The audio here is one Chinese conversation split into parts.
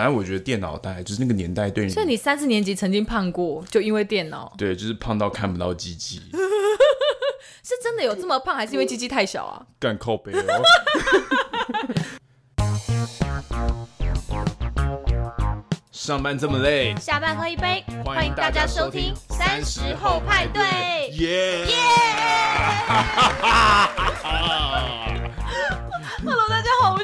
反正我觉得电脑大概就是那个年代对你，所以你三四年级曾经胖过，就因为电脑？对，就是胖到看不到鸡鸡。是真的有这么胖，还是因为鸡鸡太小啊？干靠北哦。上班这么累，下班喝一杯，欢迎大家收听三十后派对。耶耶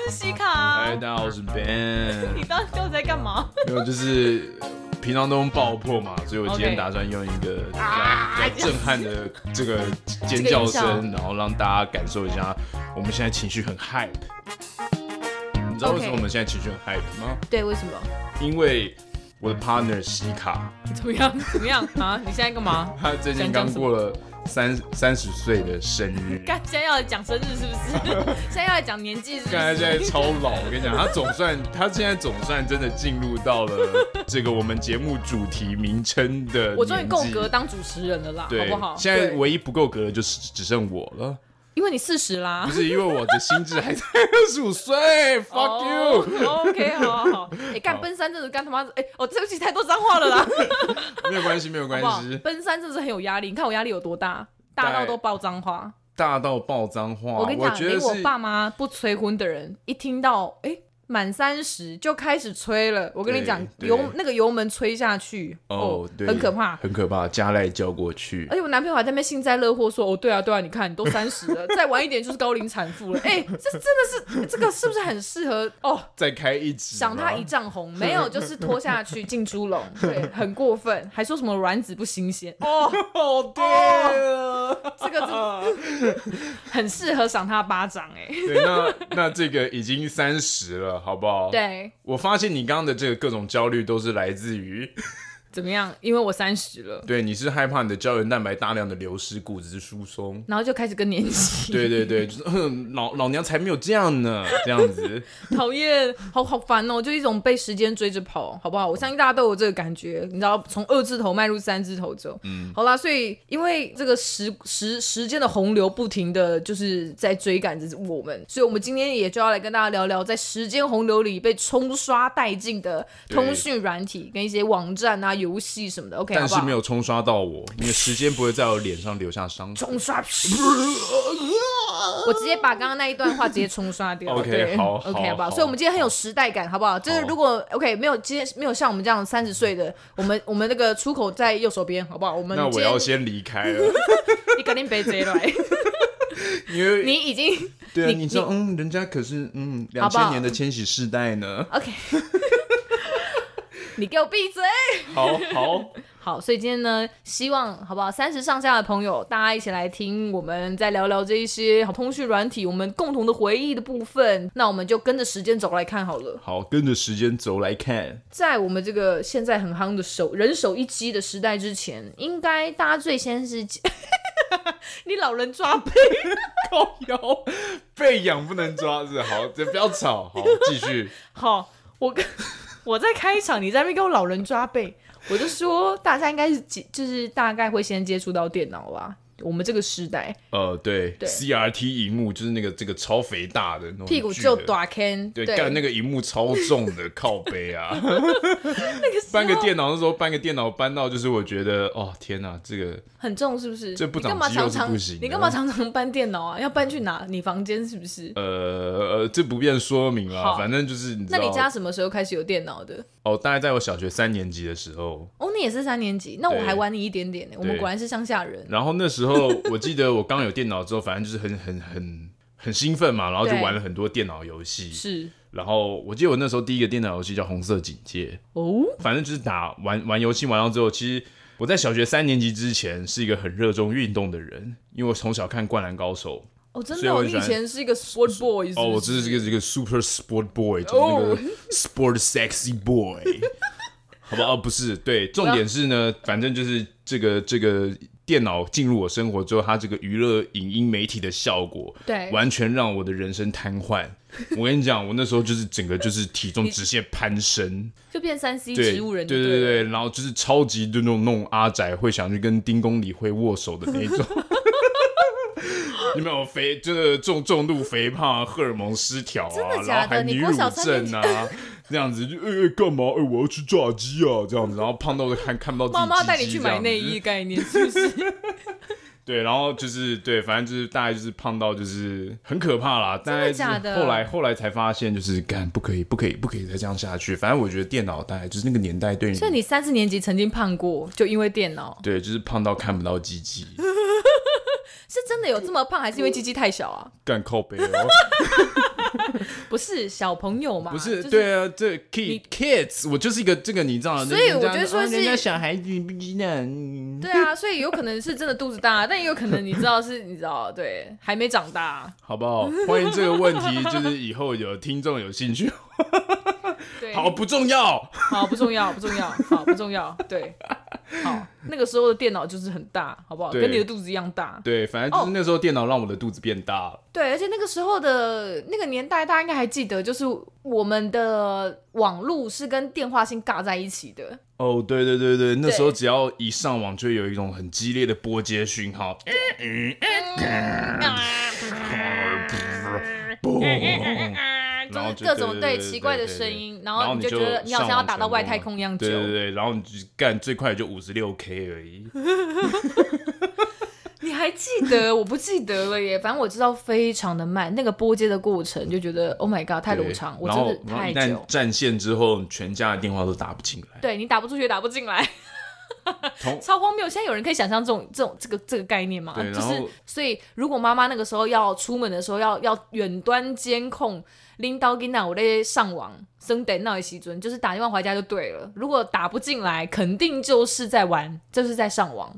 是西卡。嗨，大家好，我是 Ben。你当时在干嘛？没有，就是平常都用爆破嘛，所以我今天打算用一个比较震撼的这个尖叫声，然后让大家感受一下我们现在情绪很 hype。你知道为什么我们现在情绪很 hype 吗？对，为什么？因为我的 partner 西卡怎么样？怎么样啊？你现在干嘛？他最近刚过了三三十岁的生日。现在要来讲生日是不是？现在要来讲年纪是不是？刚才现在超老，我跟你讲，他总算他现在总算真的进入到了 这个我们节目主题名称的。我终于够格当主持人了啦，好不好？现在唯一不够格的就是只剩我了。因为你四十啦，不是因为我的心智还在二十五岁，fuck you。OK，好好好。哎，干奔三真的干他妈，哎，我对不起，太多脏话了啦。没有关系，没有关系。奔三真的是很有压力，你看我压力有多大，大到都爆脏话，大到爆脏话。我跟你讲，连我爸妈不催婚的人，一听到哎。满三十就开始吹了，我跟你讲，油那个油门吹下去哦，对，很可怕，很可怕，加赖叫过去。而且我男朋友还在那边幸灾乐祸说：“哦，对啊，对啊，你看你都三十了，再晚一点就是高龄产妇了。”哎，这真的是这个是不是很适合哦？再开一集，赏他一丈红，没有，就是拖下去进猪笼，对，很过分，还说什么卵子不新鲜哦，好爹啊，这个是 很适合赏他巴掌哎。对，那那这个已经三十了。好不好？对，我发现你刚刚的这个各种焦虑都是来自于。怎么样？因为我三十了。对，你是害怕你的胶原蛋白大量的流失，骨质疏松，然后就开始更年期。对对对，就是老老娘才没有这样呢，这样子。讨厌，好好烦哦，就一种被时间追着跑，好不好？我相信大家都有这个感觉，你知道，从二字头迈入三字头之后，嗯，好啦，所以因为这个时时时间的洪流不停的就是在追赶着我们，所以我们今天也就要来跟大家聊聊，在时间洪流里被冲刷殆尽的通讯软体跟一些网站啊。游戏什么的，OK，但是没有冲刷到我，你的时间不会在我脸上留下伤。冲刷，我直接把刚刚那一段话直接冲刷掉。OK，好，OK，好不好？所以，我们今天很有时代感，好不好？就是如果 OK，没有今天没有像我们这样三十岁的，我们我们那个出口在右手边，好不好？我们那我要先离开了。你肯定别追来，因为 你已经对啊，你知道，嗯，人家可是嗯两千年的千禧世代呢。OK。你给我闭嘴！好好 好，所以今天呢，希望好不好？三十上下的朋友，大家一起来听，我们再聊聊这一些好通讯软体，我们共同的回忆的部分。那我们就跟着时间轴来看好了。好，跟着时间轴来看，在我们这个现在很夯的手人手一机的时代之前，应该大家最先是 你老人抓背，靠腰背痒不能抓，是好，这不要吵，好，继续。好，我跟。我在开场，你在那边给我老人抓背，我就说大家应该是就是大概会先接触到电脑吧。我们这个时代，呃，对，对，CRT 荧幕就是那个这个超肥大的那种，屁股就短 can，对，干那个荧幕超重的 靠背啊，那个搬个电脑的时候搬个电脑搬到就是我觉得哦天哪，这个很重是不是？这不长肌肉是不行。你干嘛常常搬电脑啊？要搬去哪？你房间是不是？呃呃，这不便说明啊，反正就是你。那你家什么时候开始有电脑的？哦，大概在我小学三年级的时候。哦，你也是三年级，那我还晚你一点点呢。我们果然是乡下人。然后那时候我记得我刚有电脑之后，反正就是很很很很兴奋嘛，然后就玩了很多电脑游戏。是。然后我记得我那时候第一个电脑游戏叫《红色警戒》。哦。反正就是打玩玩游戏玩到之后，其实我在小学三年级之前是一个很热衷运动的人，因为我从小看《灌篮高手》。哦，真的，我以前是一个 sport boy。哦，我这是一个一个 super sport boy，就是那个 sport sexy boy。好吧，哦，不是，对，重点是呢，反正就是这个这个电脑进入我生活之后，它这个娱乐影音媒体的效果，对，完全让我的人生瘫痪。我跟你讲，我那时候就是整个就是体重直线攀升，就变三 C 植物人，对对对，然后就是超级的那种那种阿宅，会想去跟丁公理会握手的那种。你没有肥，就是重重度肥胖、荷尔蒙失调啊，然后还女乳症啊，这样子就哎干、欸、嘛？哎、欸，我要去炸鸡啊，这样子，然后胖到看看不到妈妈带你去买内衣 概念是不是？对，然后就是对，反正就是大概就是胖到就是很可怕啦。真的假的？后来后来才发现，就是干不可以，不可以，不可以再这样下去。反正我觉得电脑大概就是那个年代对你。所以你三四年级曾经胖过，就因为电脑。对，就是胖到看不到鸡鸡。是真的有这么胖，还是因为鸡鸡太小啊？干靠背哦。不是小朋友嘛？不是，对啊，这 kid kids，我就是一个这个你知道，所以我觉得说是人家小孩子不知道。对啊，所以有可能是真的肚子大，但也有可能你知道是，你知道，对，还没长大，好不好？欢迎这个问题，就是以后有听众有兴趣，对，好不重要，好不重要，不重要，好不重要，对。好，那个时候的电脑就是很大，好不好？跟你的肚子一样大。对，反正就是那时候电脑让我的肚子变大了。Oh, 对，而且那个时候的那个年代，大家应该还记得，就是我们的网路是跟电话线尬在一起的。哦，oh, 对对对对，那时候只要一上网，就有一种很激烈的波接讯号。然后各种对奇怪的声音，然后你就觉得你好像要打到外太空一样久。对对对，然后你就干最快就五十六 K 而已。你还记得？我不记得了耶。反正我知道非常的慢，那个拨接的过程就觉得 Oh my God 太冗长，我真的太久。占线之后，全家的电话都打不进来。对，你打不出去，打不进来。同超荒谬！现在有人可以想象这种这种这个这个概念吗？就是所以，如果妈妈那个时候要出门的时候要要远端监控。拎刀跟那我在上网，生等那一时阵，就是打电话回家就对了。如果打不进来，肯定就是在玩，就是在上网。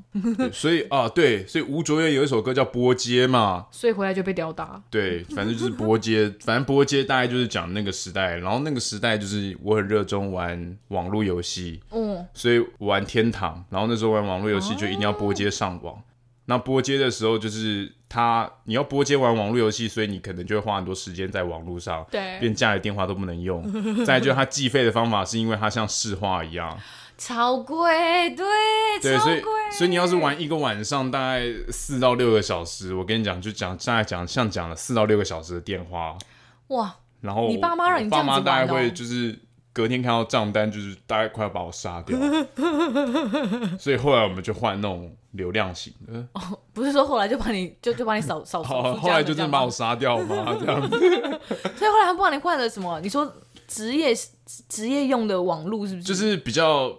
所以啊，对，所以吴卓源有一首歌叫《波街》嘛，所以回来就被吊打。对，反正就是波街，反正波街大概就是讲那个时代。然后那个时代就是我很热衷玩网络游戏，嗯，所以玩天堂。然后那时候玩网络游戏就一定要拨接上网。哦、那拨接的时候就是。他你要拨接玩网络游戏，所以你可能就会花很多时间在网络上，对，连家里电话都不能用。再就是他计费的方法，是因为它像市话一样，超贵，对，对，所以所以你要是玩一个晚上大概四到六个小时，我跟你讲，就讲大概讲像讲了四到六个小时的电话，哇，然后你爸妈让你这样子玩，爸妈大概会就是隔天看到账单，就是大概快要把我杀掉，所以后来我们就换那种。流量型的哦，不是说后来就把你就就把你扫扫 扫，后来就真的把我杀掉吗？这样子，所以后来他帮你换了什么？你说职业职业用的网路是不是？就是比较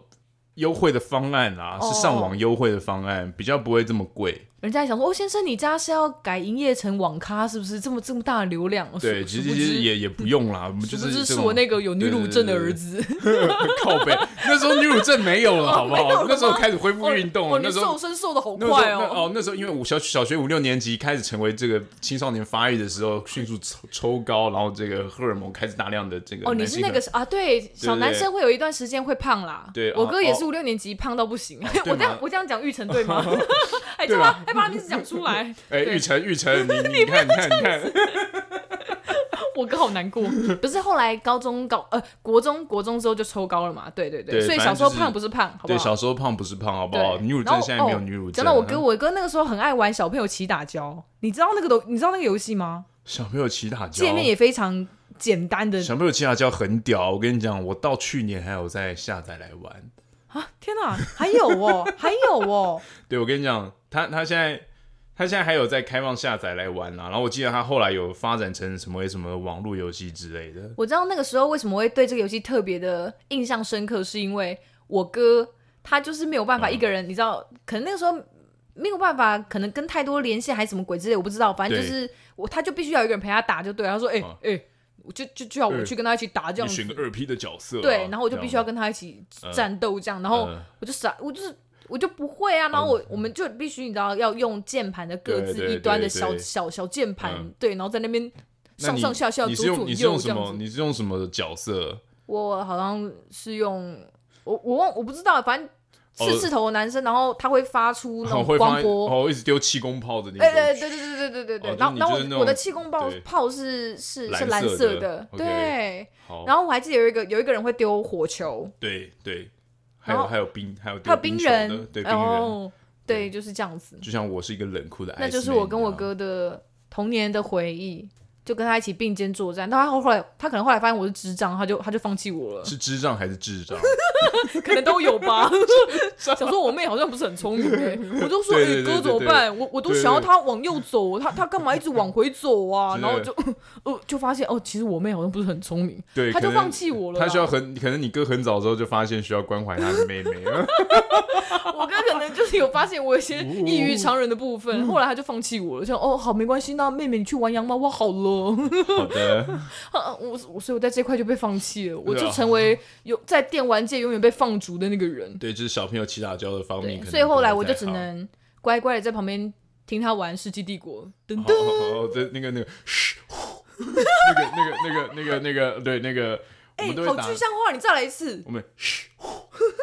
优惠的方案啊，是上网优惠的方案，比较不会这么贵。人家还想说，哦，先生，你家是要改营业成网咖，是不是这么这么大的流量？对，其实其实也也不用啦，我们就是是是我那个有女乳症的儿子，靠背。那时候女乳症没有了，好不好？那时候开始恢复运动了，那时候瘦身瘦的好快哦。哦，那时候因为我小小学五六年级开始成为这个青少年发育的时候，迅速抽抽高，然后这个荷尔蒙开始大量的这个。哦，你是那个啊？对，小男生会有一段时间会胖啦。对，我哥也是五六年级胖到不行。我这样我这样讲玉成对吗？哎，对吗？哎，把名字讲出来。哎，玉成，玉成，你 你看，你看，你看，我哥好难过。不是后来高中高呃国中国中之后就抽高了嘛？对对对，所以小时候胖不是胖，好不好？对，小时候胖不是胖，好不好？女乳症现在没有女乳症。讲到我哥，我哥那个时候很爱玩小朋友起打胶，你知道那个都你知道那个游戏吗？小朋友起打胶，界面也非常简单的。小朋友起打胶很屌，我跟你讲，我到去年还有在下载来玩啊！天哪，还有哦，还有哦。对，我跟你讲，他他现在。他现在还有在开放下载来玩啊，然后我记得他后来有发展成什么什么网络游戏之类的。我知道那个时候为什么会对这个游戏特别的印象深刻，是因为我哥他就是没有办法一个人，嗯、你知道，可能那个时候没有办法，可能跟太多联系还是什么鬼之类，我不知道，反正就是我他就必须要有一个人陪他打，就对。他说：“哎、欸、哎、嗯欸，就就就要我去跟他一起打这样子。”选个二 P 的角色、啊，对，然后我就必须要跟他一起战斗这样，嗯、然后我就傻，我就是。我就不会啊，然后我、嗯、我们就必须你知道要用键盘的各自一端的小小小键盘，嗯、对，然后在那边上上下下左左右右这样子。你是用什么？你是用什么角色？我好像是用我我忘我不知道，反正四字头的男生，然后他会发出那种光波，然后、哦、一直丢气功炮的那种。对对对对对对对对。然后然后我的气功炮炮是是是蓝色的，对。然后我还记得有一个有一个人会丢火球，对对，还有还有冰还有还有冰人，对冰人，对就是这样子。就像我是一个冷酷的，那就是我跟我哥的童年的回忆。就跟他一起并肩作战，但他后来他可能后来发现我是智障，他就他就放弃我了。是智障还是智障？可能都有吧。想说我妹好像不是很聪明哎，我就说哎哥怎么办？我我都想要他往右走，他他干嘛一直往回走啊？然后就呃就发现哦，其实我妹好像不是很聪明，对，她就放弃我了。她需要很可能你哥很早之后就发现需要关怀她的妹妹了。我哥可能就是有发现我有些异于常人的部分，后来他就放弃我了，就哦好没关系，那妹妹你去玩洋猫哇好了。好的，我我所以我在这块就被放弃了，我就成为有在电玩界永远被放逐的那个人。对，就是小朋友起打交的方面。所以后来我就只能乖乖的在旁边听他玩《世纪帝国》。噔噔，哦，对，那个那个，嘘，那个那个那个那个那个，对，那个，哎，好具象化，你再来一次。我们嘘，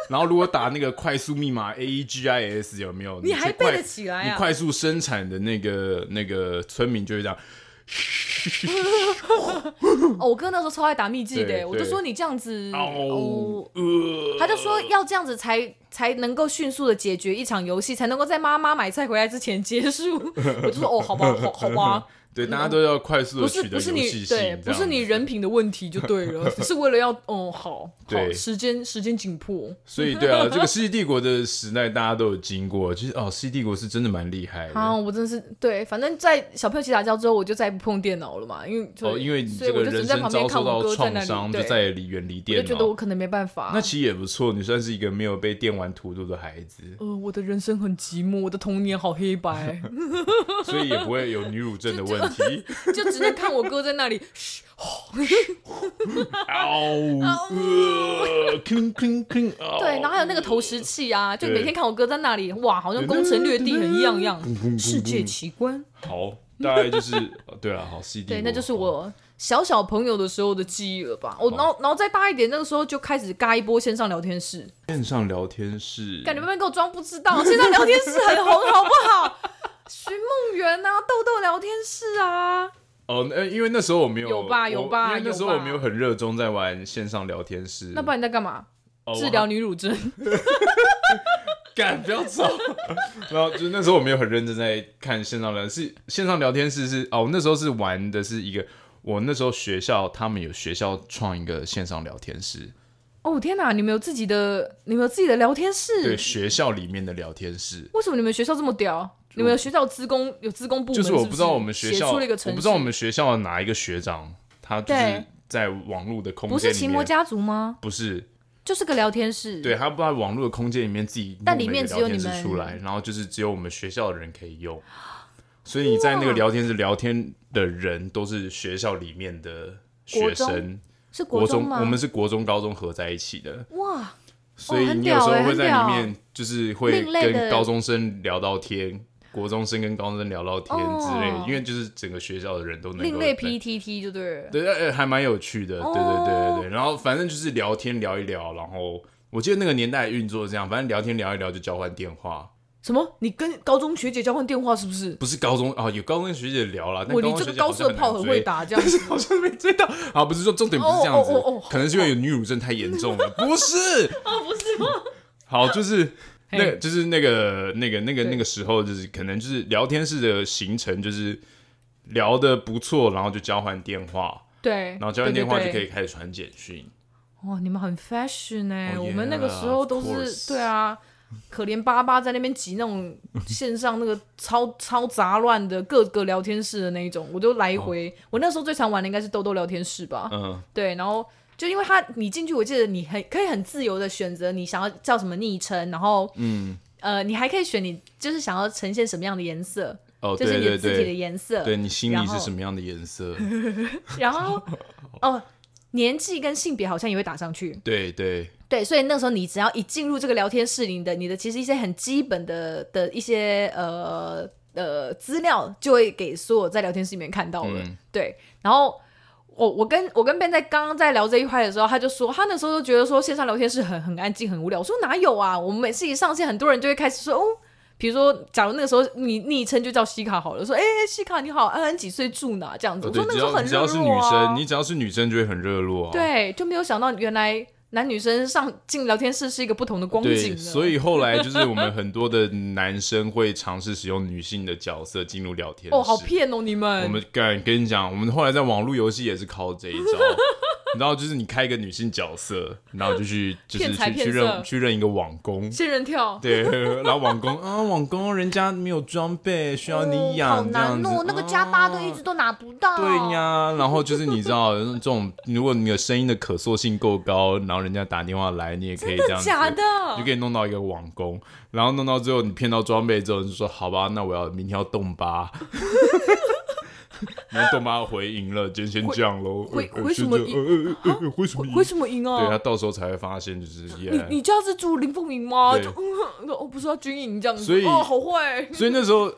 然后如果打那个快速密码 A E G I S 有没有？你还背得起来啊？你快速生产的那个那个村民就会这样。哦，我哥那时候超爱打秘技的，我就说你这样子哦，他就说要这样子才才能够迅速的解决一场游戏，才能够在妈妈买菜回来之前结束。我就说哦，好吧，好好吧。对，大家都要快速的取得游戏性，不是不是你对，不是你人品的问题就对了，只 是为了要哦好，好时间时间紧迫，所以对啊，这个世纪帝国的时代大家都有经过，其实哦，世纪帝国是真的蛮厉害的。啊，我真的是对，反正在小朋友起打交之后，我就再也不碰电脑了嘛，因为哦，因为你这个人生遭受到创伤，就再也离远离电脑，就觉得我可能没办法。那其实也不错，你算是一个没有被电玩荼毒的孩子。呃，我的人生很寂寞，我的童年好黑白，所以也不会有女乳症的问题。就只能看我哥在那里，嘘，对，然后还有那个投石器啊，就每天看我哥在那里，哇，好像攻城略地很一样一样，世界奇观。好，大概就是对啊，好细。对，那就是我小小朋友的时候的记忆了吧。我然后然后再大一点，那个时候就开始嘎一波线上聊天室。线上聊天室，感觉慢慢给我装不知道，线上聊天室很红，好不好？寻梦园啊，豆豆聊天室啊。哦，那因为那时候我没有有吧有吧，因为那时候我没有很热衷在玩线上聊天室。那不然你在干嘛？治疗女乳症。干，不要走。然后就是那时候我没有很认真在看线上聊，是线上聊天室是哦，那时候是玩的是一个，我那时候学校他们有学校创一个线上聊天室。哦天哪，你们有自己的，你们有自己的聊天室？对，学校里面的聊天室。为什么你们学校这么屌？你们学校有资工有资工部门，就是我不知道我们学校，我不知道我们学校哪一个学长，他就是在网络的空间里面，不是奇摩家族吗？不是，就是个聊天室。对，他不在网络的空间里面自己，但里面只有你们出来，然后就是只有我们学校的人可以用，所以你在那个聊天室聊天的人都是学校里面的学生，是国中吗？我们是国中高中合在一起的，哇，所以你有时候会在里面就是会跟高中生聊到天。国中生跟高中生聊聊天之类的，因为就是整个学校的人都能另类 PTT 就对了，对，还蛮有趣的，对对对对对。然后反正就是聊天聊一聊，然后我记得那个年代运作这样，反正聊天聊一聊就交换电话。什么？你跟高中学姐交换电话是不是？不是高中啊，有高中学姐聊了。我你这个高射炮很会打，这样子 好像没追到。啊，不是说重点不是这样子，可能是因为有女乳症太严重了，不是？哦，不是吗？好，就是。那个就是那个那个那个那个时候，就是可能就是聊天室的行程，就是聊得不错，然后就交换电话，对，然后交换电话就可以开始传简讯。哇，你们很 fashion 哎！我们那个时候都是对啊，可怜巴巴在那边挤那种线上那个超超杂乱的各个聊天室的那一种，我就来回。我那时候最常玩的应该是豆豆聊天室吧？嗯，对，然后。就因为他，你进去，我记得你很可以很自由的选择你想要叫什么昵称，然后，嗯，呃，你还可以选你就是想要呈现什么样的颜色，哦，就是你的字体的颜色，对，你心里是什么样的颜色，然后，哦，年纪跟性别好像也会打上去，对对。对，所以那时候你只要一进入这个聊天室你的，你的其实一些很基本的的一些呃呃资料就会给所有在聊天室里面看到了，嗯、对，然后。我我跟我跟 Ben 在刚刚在聊这一块的时候，他就说他那时候都觉得说线上聊天室很很安静很无聊。我说哪有啊？我们每次一上线，很多人就会开始说哦，比如说假如那个时候你昵称就叫西卡好了，说哎、欸、西卡你好，安安几岁住哪这样子。我说那个时候很热络啊。只要是女生，你只要是女生就会很热络啊。对，就没有想到原来男女生上进聊天室是一个不同的光景。所以后来就是我们很多的男生会尝试使用女性的角色进入聊天室。哦，好骗哦，你们！我们敢跟你讲，我们后来在网络游戏也是靠这一招。然后就是你开一个女性角色，然后就去就是去去认去认一个网工，仙人跳。对，然后网工啊，网工人家没有装备，需要你养，好难哦，那个加八的一直都拿不到。对呀，然后就是你知道这种，如果你的声音的可塑性够高，然后人家打电话来，你也可以这样子，假的，就可以弄到一个网工，然后弄到最后你骗到装备之后，就说好吧，那我要明天要动八。然后豆妈回赢了，今天先降喽。回回什么赢？回什么赢？回什么赢啊？对他到时候才会发现，就是你你家是住林凤营吗？就哦，不是要军营这样子。所以哦，好坏。所以那时候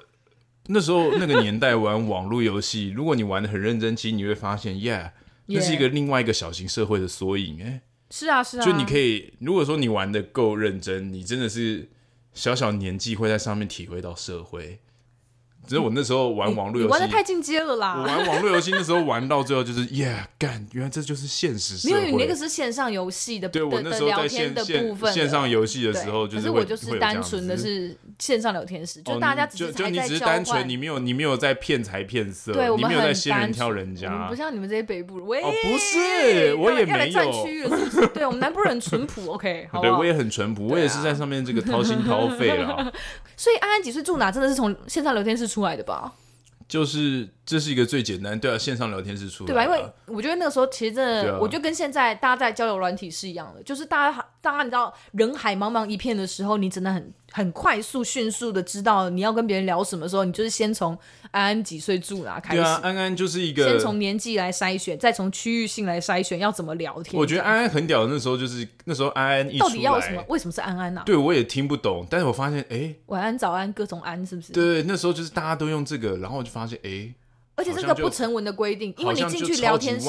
那时候那个年代玩网络游戏，如果你玩的很认真，其实你会发现，耶，那是一个另外一个小型社会的缩影。哎，是啊是啊。就你可以，如果说你玩的够认真，你真的是小小年纪会在上面体会到社会。只是我那时候玩网络游戏，玩的太进阶了啦！我玩网络游戏那时候玩到最后就是耶，干，原来这就是现实社会。因为你那个是线上游戏的，对我那时候在线的部分线上游戏的时候，就是可是我就是单纯的是线上聊天室，就大家就就你只是单纯，你没有你没有在骗财骗色，对，你没有在仙人跳人家，不像你们这些北部人，我哦不是，我也没有，对我们南部人淳朴，OK，好，对我也很淳朴，我也是在上面这个掏心掏肺了。所以安安几岁住哪，真的是从线上聊天室出来的吧？就是这是一个最简单，对啊，线上聊天是出来，对吧？因为我觉得那个时候其实真的，啊、我就跟现在大家在交流软体是一样的，就是大家大家你知道人海茫茫一片的时候，你真的很。很快速、迅速的知道你要跟别人聊什么时候，你就是先从安安几岁住哪开始。对啊，安安就是一个先从年纪来筛选，再从区域性来筛选要怎么聊天。我觉得安安很屌的那时候就是那时候安安到底要什么？为什么是安安呢、啊？对，我也听不懂，但是我发现哎，晚安、早安，各种安是不是？对，那时候就是大家都用这个，然后我就发现哎。而且这个不成文的规定，因为你进去聊天室，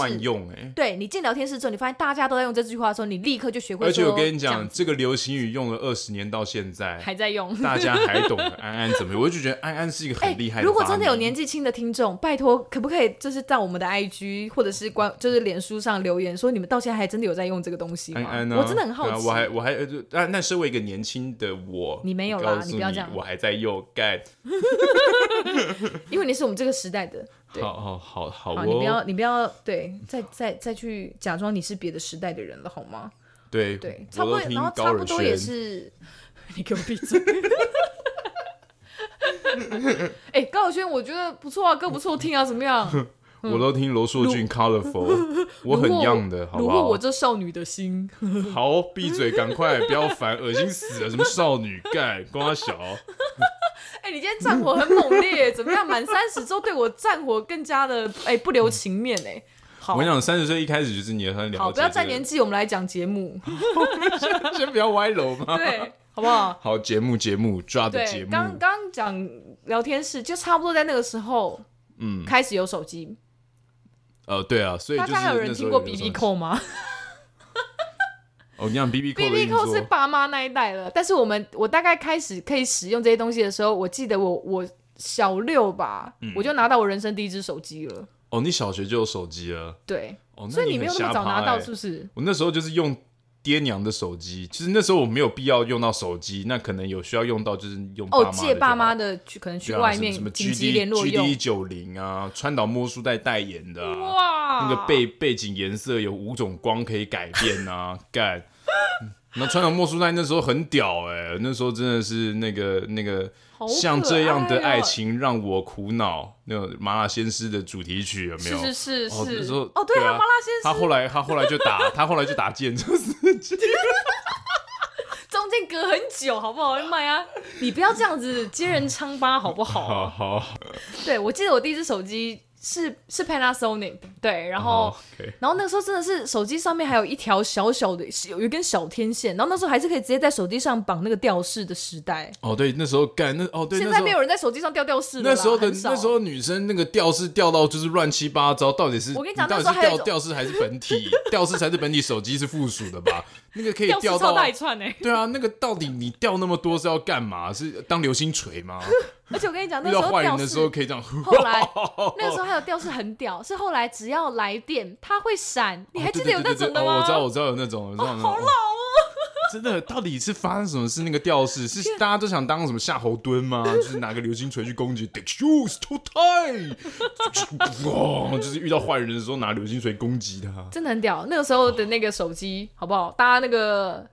对你进聊天室之后，你发现大家都在用这句话的时候，你立刻就学会。而且我跟你讲，这个流行语用了二十年到现在还在用，大家还懂 安安怎么用？我就觉得安安是一个很厉害的。如果真的有年纪轻的听众，拜托，可不可以就是在我们的 IG 或者是关就是脸书上留言说，你们到现在还真的有在用这个东西吗？安安，我真的很好奇。我还我还那那身为一个年轻的我，你没有啦，你不要这样，我还在用干，因为你是我们这个时代的。好好好好，好，你不要你不要对，再再再去假装你是别的时代的人了，好吗？对对，差不多，然后差不多也是，你给我闭嘴！哎，高晓轩，我觉得不错啊，歌不错听啊，怎么样？我都听罗硕俊 Colorful，我很 young 的，好不好？我这少女的心。好，闭嘴，赶快，不要烦，恶心死了！什么少女干，光他小。哎、欸，你今天战火很猛烈，怎么样？满三十之后对我战火更加的哎、欸、不留情面哎。好，我跟你讲，三十岁一开始就是你很了解、这个。好，不要再年纪，我们来讲节目。先先不要歪楼嘛。对，好不好？好，节目节目抓的节目。刚刚讲聊天室，就差不多在那个时候，嗯，开始有手机。呃，对啊，所以大家还有人听过 BB 扣吗？哦，你讲 B B 扣，B B 扣是爸妈那一代了。但是我们，我大概开始可以使用这些东西的时候，我记得我我小六吧，嗯、我就拿到我人生第一只手机了。哦，你小学就有手机了？对，哦，所以你没有那么早拿到，是不是？我那时候就是用爹娘的手机，其实那时候我没有必要用到手机，那可能有需要用到，就是用哦借爸妈的去，可能去外面、啊、什么紧急联络用 G D 九零啊，川岛茉树代代言的、啊，哇，那个背背景颜色有五种光可以改变啊，干。那川岛茉树奈那时候很屌哎、欸，那时候真的是那个那个像这样的爱情让我苦恼，那个麻辣鲜师的主题曲有没有？是是是是。哦，那时候哦对啊，麻辣鲜师。他后来他后来就打 他后来就打建车司机，中间隔很久，好不好？妈呀，你不要这样子揭人疮疤，好不好？好好。对，我记得我第一只手机。是是 Panasonic 对，然后、oh. 然后那个时候真的是手机上面还有一条小小的有一根小天线，然后那时候还是可以直接在手机上绑那个吊饰的时代。哦，对，那时候干那哦对，现在没有人在手机上吊吊饰了。那时候的那时候女生那个吊饰吊到就是乱七八糟，到底是我跟你讲，你到底是吊吊饰还是本体？吊饰才是本体，手机是附属的吧？那个可以吊到超大一串哎、欸。对啊，那个到底你吊那么多是要干嘛？是当流星锤吗？而且我跟你讲，那遇时候坏人的时候，可以这样。后来 那个时候还有吊饰很屌，是后来只要来电，它会闪。你还记得有那种的吗？哦，我知道，我知道有那种。好老哦！真的，到底是发生什么事？那个吊饰是大家都想当什么夏侯惇吗？就是拿个流星锤去攻击，Take shoes to tie，哇！就是遇到坏人的时候拿流星锤攻击他，真的很屌。那个时候的那个手机，好不好？大家那个。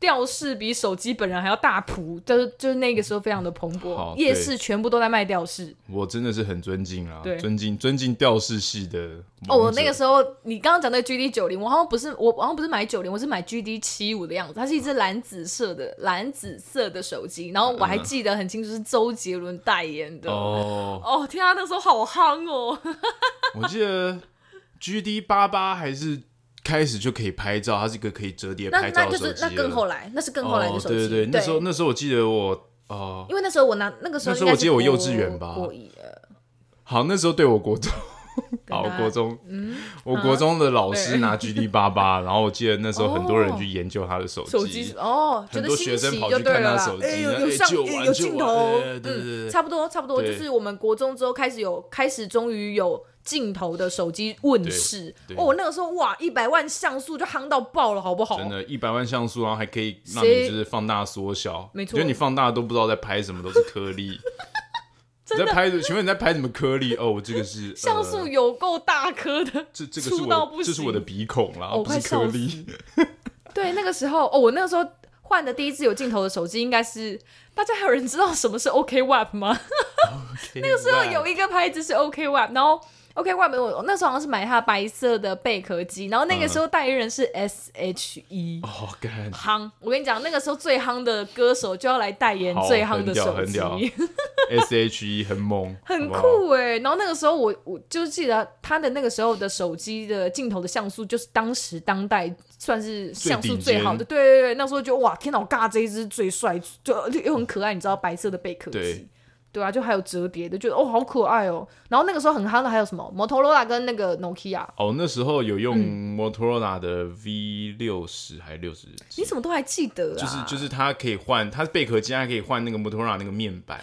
吊饰比手机本人还要大谱，就是就是那个时候非常的蓬勃，夜市全部都在卖吊饰。我真的是很尊敬啊，对，尊敬尊敬吊饰系的。哦，我那个时候你刚刚讲那个 GD 九零，我好像不是我好像不是买九零，我是买 GD 七五的样子，它是一只蓝紫色的蓝紫色的手机，然后我还记得很清楚是周杰伦代言的。哦哦，天啊，那时候好夯哦！我记得 GD 八八还是。开始就可以拍照，它是一个可以折叠拍照的手机。那就是那更后来，那是更后来的手机。哦、对对对，那时候那时候我记得我哦，因为那时候我拿那个时候，那时候我记得我幼稚园吧。好，那时候对我国中，好国中，嗯，我国中的老师拿 GD 八八，然后我记得那时候很多人去研究他的手机，手机哦，很多学生跑去看他手机，有有上有镜头，对对对，差不多差不多，就是我们国中之后开始有开始，终于有。镜头的手机问世。哦，那个时候哇，一百万像素就夯到爆了，好不好？真的，一百万像素，然后还可以让你就是放大缩小，没错，觉得你放大都不知道在拍什么，都是颗粒。你在拍？请问你在拍什么颗粒？哦，这个是 像素有够大颗的，这这个是我这是我的鼻孔啦，不是颗粒。对，那个时候哦，我那个时候换的第一支有镜头的手机，应该是大家还有人知道什么是 OK Web 吗？那个时候有一个牌子是 OK Web，然后。OK，外面我那时候好像是买它白色的贝壳机，然后那个时候代言人是 SHE，哦，干夯！我跟你讲，那个时候最夯的歌手就要来代言最夯的手机，SHE 很猛，很酷哎！然后那个时候我我就记得他的那个时候的手机的镜头的像素，就是当时当代算是像素最好的，对对对，那时候就哇，天哪，我尬这一只最帅，就又很可爱，你知道白色的贝壳机。对啊，就还有折叠的，觉得哦好可爱哦。然后那个时候很夯的还有什么摩托罗拉跟那个 Nokia。哦，那时候有用摩托罗拉的 V 六十还是六十？你怎么都还记得啊？就是就是它可以换，它是贝壳机，还可以换那个摩托罗拉那个面板。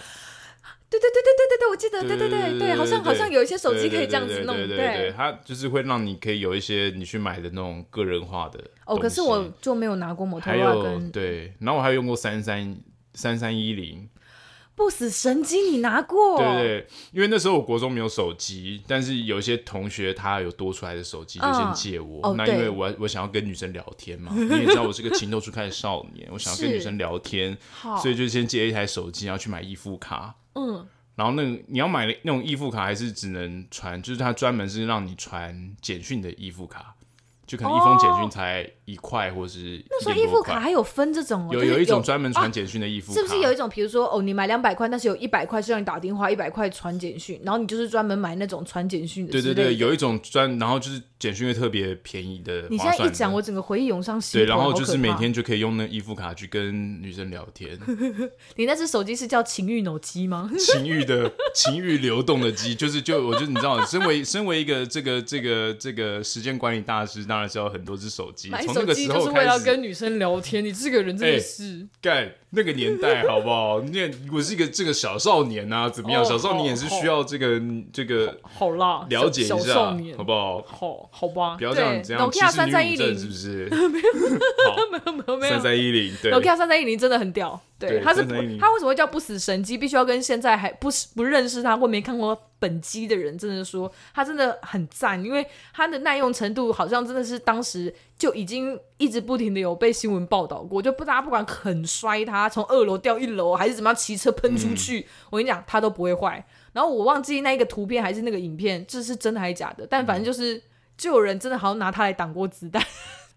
对对对对对对对，我记得，对对对对，好像好像有一些手机可以这样子弄。对对对，它就是会让你可以有一些你去买的那种个人化的。哦，可是我就没有拿过摩托罗拉跟。对，然后我还有用过三三三三一零。不死神机你拿过？对对对，因为那时候我国中没有手机，但是有一些同学他有多出来的手机，就先借我。嗯、那因为我我想要跟女生聊天嘛，你也知道我是个情窦初开的少年，我想要跟女生聊天，所以就先借一台手机，然后去买易付卡。嗯，然后那个你要买那种易付卡，还是只能传，就是它专门是让你传简讯的易付卡。就可能一封简讯才一块，或者是那时候易付卡还有分这种，有有一种专门传简讯的易付卡，是不是有一种，比如说哦，你买两百块，但是有一百块是让你打电话，一百块传简讯，然后你就是专门买那种传简讯的。对对对，有一种专，然后就是简讯会特别便宜的。你现在一讲，我整个回忆涌上心头。对，然后就是每天就可以用那易付卡去跟女生聊天。你那只手机是叫情欲脑机吗？情欲的情欲流动的机，就是就我就你知道，身为身为一个这个这个这个时间管理大师，当然是要很多只。手机，从那个时候就是为了跟女生聊天。你这个人真的是干、欸、那个年代好不好？那我是一个这个小少年啊，怎么样？哦、小少年也是需要这个这个好啦，了解一下，好不好？好，好吧，不要这样，这样歧视女武镇是不是？没有，没有，没有，没有，三三一零，对，Nokia 三三一零真的很屌。对，他是他为什么会叫不死神机？必须要跟现在还不不认识他或没看过本机的人，真的说他真的很赞，因为他的耐用程度好像真的是当时就已经一直不停的有被新闻报道过，就不大家不管很摔他从二楼掉一楼，还是怎么样骑车喷出去，嗯、我跟你讲他都不会坏。然后我忘记那一个图片还是那个影片，这是真的还是假的？但反正就是就有人真的好像拿它来挡过子弹。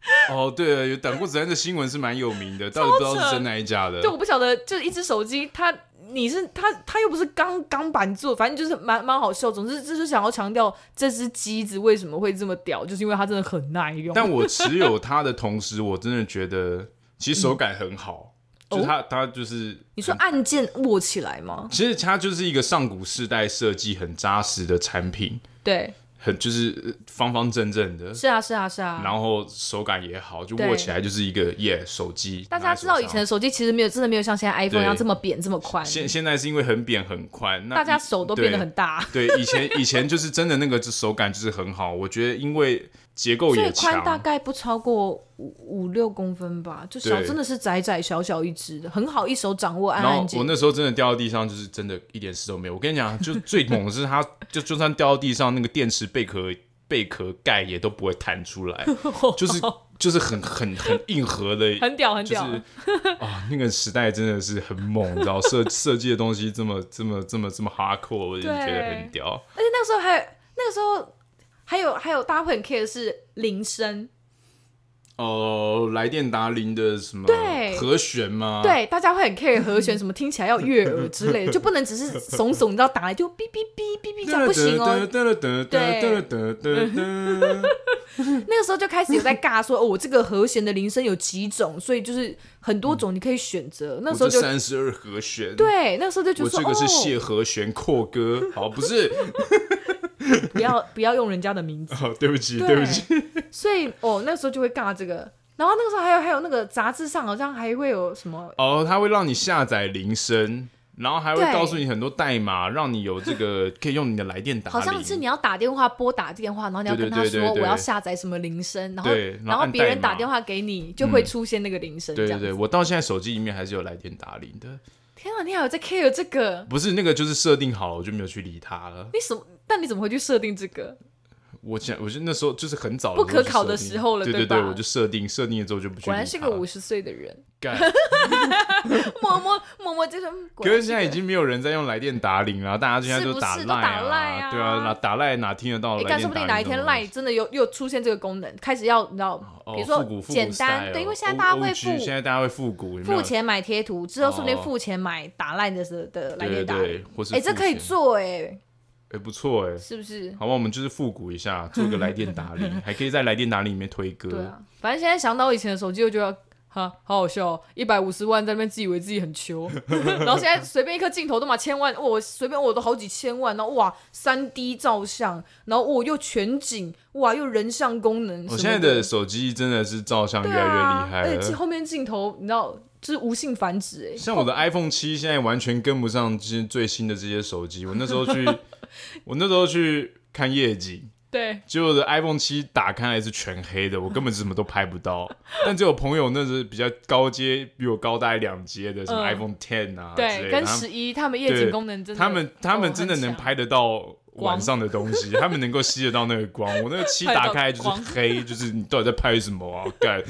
哦，对了，有挡过子弹的新闻是蛮有名的，到底不知道是真的还是假的。对，我不晓得，就是一只手机，它你是它，它又不是钢钢板做，反正就是蛮蛮好笑。总之 就是想要强调这只机子为什么会这么屌，就是因为它真的很耐用。但我持有它的同时，我真的觉得其实手感很好，嗯、就是它、哦、它就是你说按键握起来吗？其实它就是一个上古世代设计很扎实的产品。对。很就是方方正正的，是啊是啊是啊，然后手感也好，就握起来就是一个耶手机。大家知道以前的手机其实没有真的没有像现在 iPhone 一样这么扁这么宽，现现在是因为很扁很宽，那大家手都变得很大。对，对以前以前就是真的那个手感就是很好，我觉得因为结构也强，宽大概不超过五五六公分吧，就小真的是窄窄小小一只的，很好一手掌握。然后我那时候真的掉到地上，就是真的一点事都没有。我跟你讲，就最猛的是它，就就算掉到地上，那个电池贝壳。贝壳盖也都不会弹出来，就是就是很很很硬核的，很 屌很屌。啊、哦，那个时代真的是很猛，你知道设设计的东西这么这么这么这么 hardcore，我就觉得很屌。而且那个时候还那个时候还有还有大家会很 care 的是铃声。哦，来电达铃的什么和弦吗？对，大家会很 care 和弦，什么听起来要悦耳之类的，就不能只是耸耸，你知道打来就哔哔哔哔哔这样不行哦。对，那个时候就开始有在尬说，哦，我这个和弦的铃声有几种，所以就是很多种你可以选择。那时候就三十二和弦。对，那时候就觉得说，我这个是谢和弦扩歌，好，不是。不要不要用人家的名字，哦，对不起，对，对不起。所以哦，那个时候就会尬这个，然后那个时候还有还有那个杂志上好像还会有什么哦，他会让你下载铃声，然后还会告诉你很多代码，让你有这个 可以用你的来电打铃。好像是你要打电话拨打电话，然后你要跟他说我要下载什么铃声，然后然后别人打电话给你就会出现那个铃声。对对对，我到现在手机里面还是有来电打铃的。天啊，你还有在 care 这个？不是那个，就是设定好了，我就没有去理他了。你什么？但你怎么会去设定这个？我想，我就那时候就是很早不可考的时候了，对对对，我就设定设定了之后就不去。果然是个五十岁的人。干，默默默默就是。可是现在已经没有人在用来电打铃了，大家现在都打赖啊，对啊，哪打赖哪听得到？哎，说不定哪一天赖真的又又出现这个功能，开始要你知道，比如说简单，对，因为现在大家会付，现在大家会复古，付钱买贴图，之后顺便付钱买打赖的时的来电打铃，哎，这可以做哎。哎，不错哎，是不是？好吧，我们就是复古一下，做个来电打理，还可以在来电打理里面推歌。对啊，反正现在想到以前的手机，我觉得哈，好好笑，一百五十万在那边自以为自己很穷，然后现在随便一颗镜头都嘛千万，我随便我都好几千万，然后哇，三 D 照相，然后我又全景，哇，又人像功能。我现在的手机真的是照相越来越厉害了，而且后面镜头你知道。就是无性繁殖哎，像我的 iPhone 七现在完全跟不上这些最新的这些手机。我那时候去，我那时候去看夜景，对，结果我的 iPhone 七打开来是全黑的，我根本什么都拍不到。但只有朋友那是比较高阶，比我高大概两阶的，什么 iPhone Ten 啊，对，跟十一，他们夜景功能真的，他们他们真的能拍得到。晚上的东西，他们能够吸得到那个光。我那个漆打开就是黑，就是你到底在拍什么啊？干，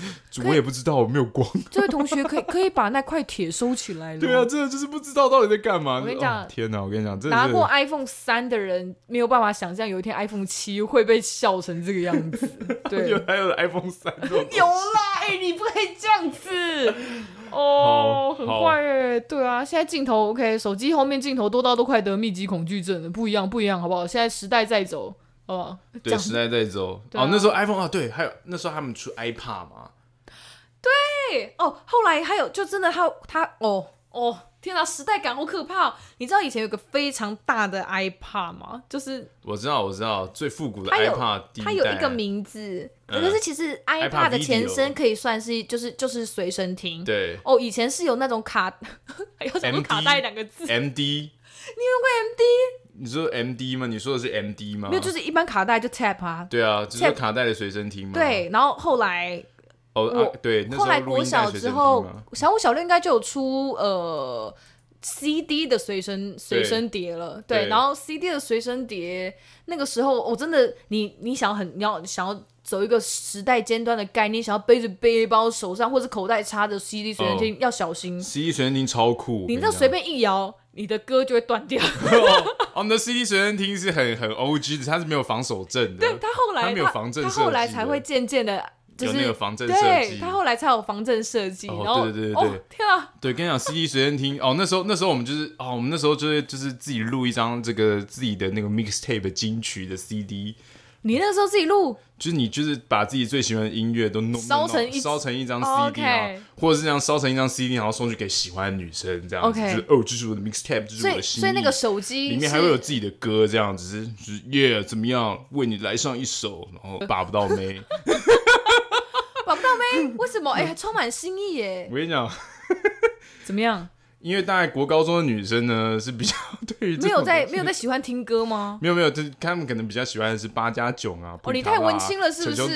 我也不知道，我没有光。这位同学可以可以把那块铁收起来了。对啊，真的就是不知道到底在干嘛。我跟你讲，天哪！我跟你讲，拿过 iPhone 三的人没有办法想象有一天 iPhone 七会被笑成这个样子。对，有还有 iPhone 三，有啦！哎，你不可以这样子。哦，很坏哎，对啊，现在镜头 OK，手机后面镜头多到都快得密集恐惧症了，不一样，不一样，好不好？现在时代在走，哦，对，时代在走。哦，那时候 iPhone 啊，对，还有那时候他们出 iPad 嘛，对，哦，后来还有，就真的他他哦哦。天哪，时代感好可怕！你知道以前有个非常大的 iPad 吗？就是我知道，我知道最复古的 iPad，它有一个名字，可是其实 iPad 的前身可以算是就是就是随身听。对哦，以前是有那种卡，还有什么卡带两个字？MD，你用过 MD？你说 MD 吗？你说的是 MD 吗？没有，就是一般卡带就 tap 啊。对啊，就是卡带的随身听嘛。对，然后后来。哦、oh, 啊，对，后来国小之后，小五小六应该就有出呃 CD 的随身随身碟了，对，对，然后 CD 的随身碟那个时候，我、哦、真的，你你想很你要想要走一个时代尖端的概念，想要背着背包手上或者口袋插着 CD 随身听，oh, 要小心，CD 随身听超酷，你这随便一摇，你的歌就会断掉。我们的 CD 随身听是很很 OG 的，它是没有防守震的，对，它后来它没有防震，它后来才会渐渐的。就是、有那个防震设计，他后来才有防震设计。哦、然后，对对对对，哦、天啊！对，跟你讲，CD 随身听哦，那时候那时候我们就是哦，我们那时候就是就是自己录一张这个自己的那个 mixtape 金曲的 CD，你那时候自己录，就是你就是把自己最喜欢的音乐都弄烧成一烧成一张 CD 哦啊或者是这样烧成一张 CD，然后送去给喜欢的女生，这样子 OK 就是哦，这是我的 mixtape，这是我的心意。所以那个手机里面还会有自己的歌，这样子是就是耶，怎么样？为你来上一首，然后把不到妹。把不到妹，为什么？哎、还充满新意耶我！跟你讲，怎么样？因为大概国高中的女生呢是比较对于这没有在没有在喜欢听歌吗？没有没有，就是他们可能比较喜欢的是八加九啊。哦你太文青了是不是我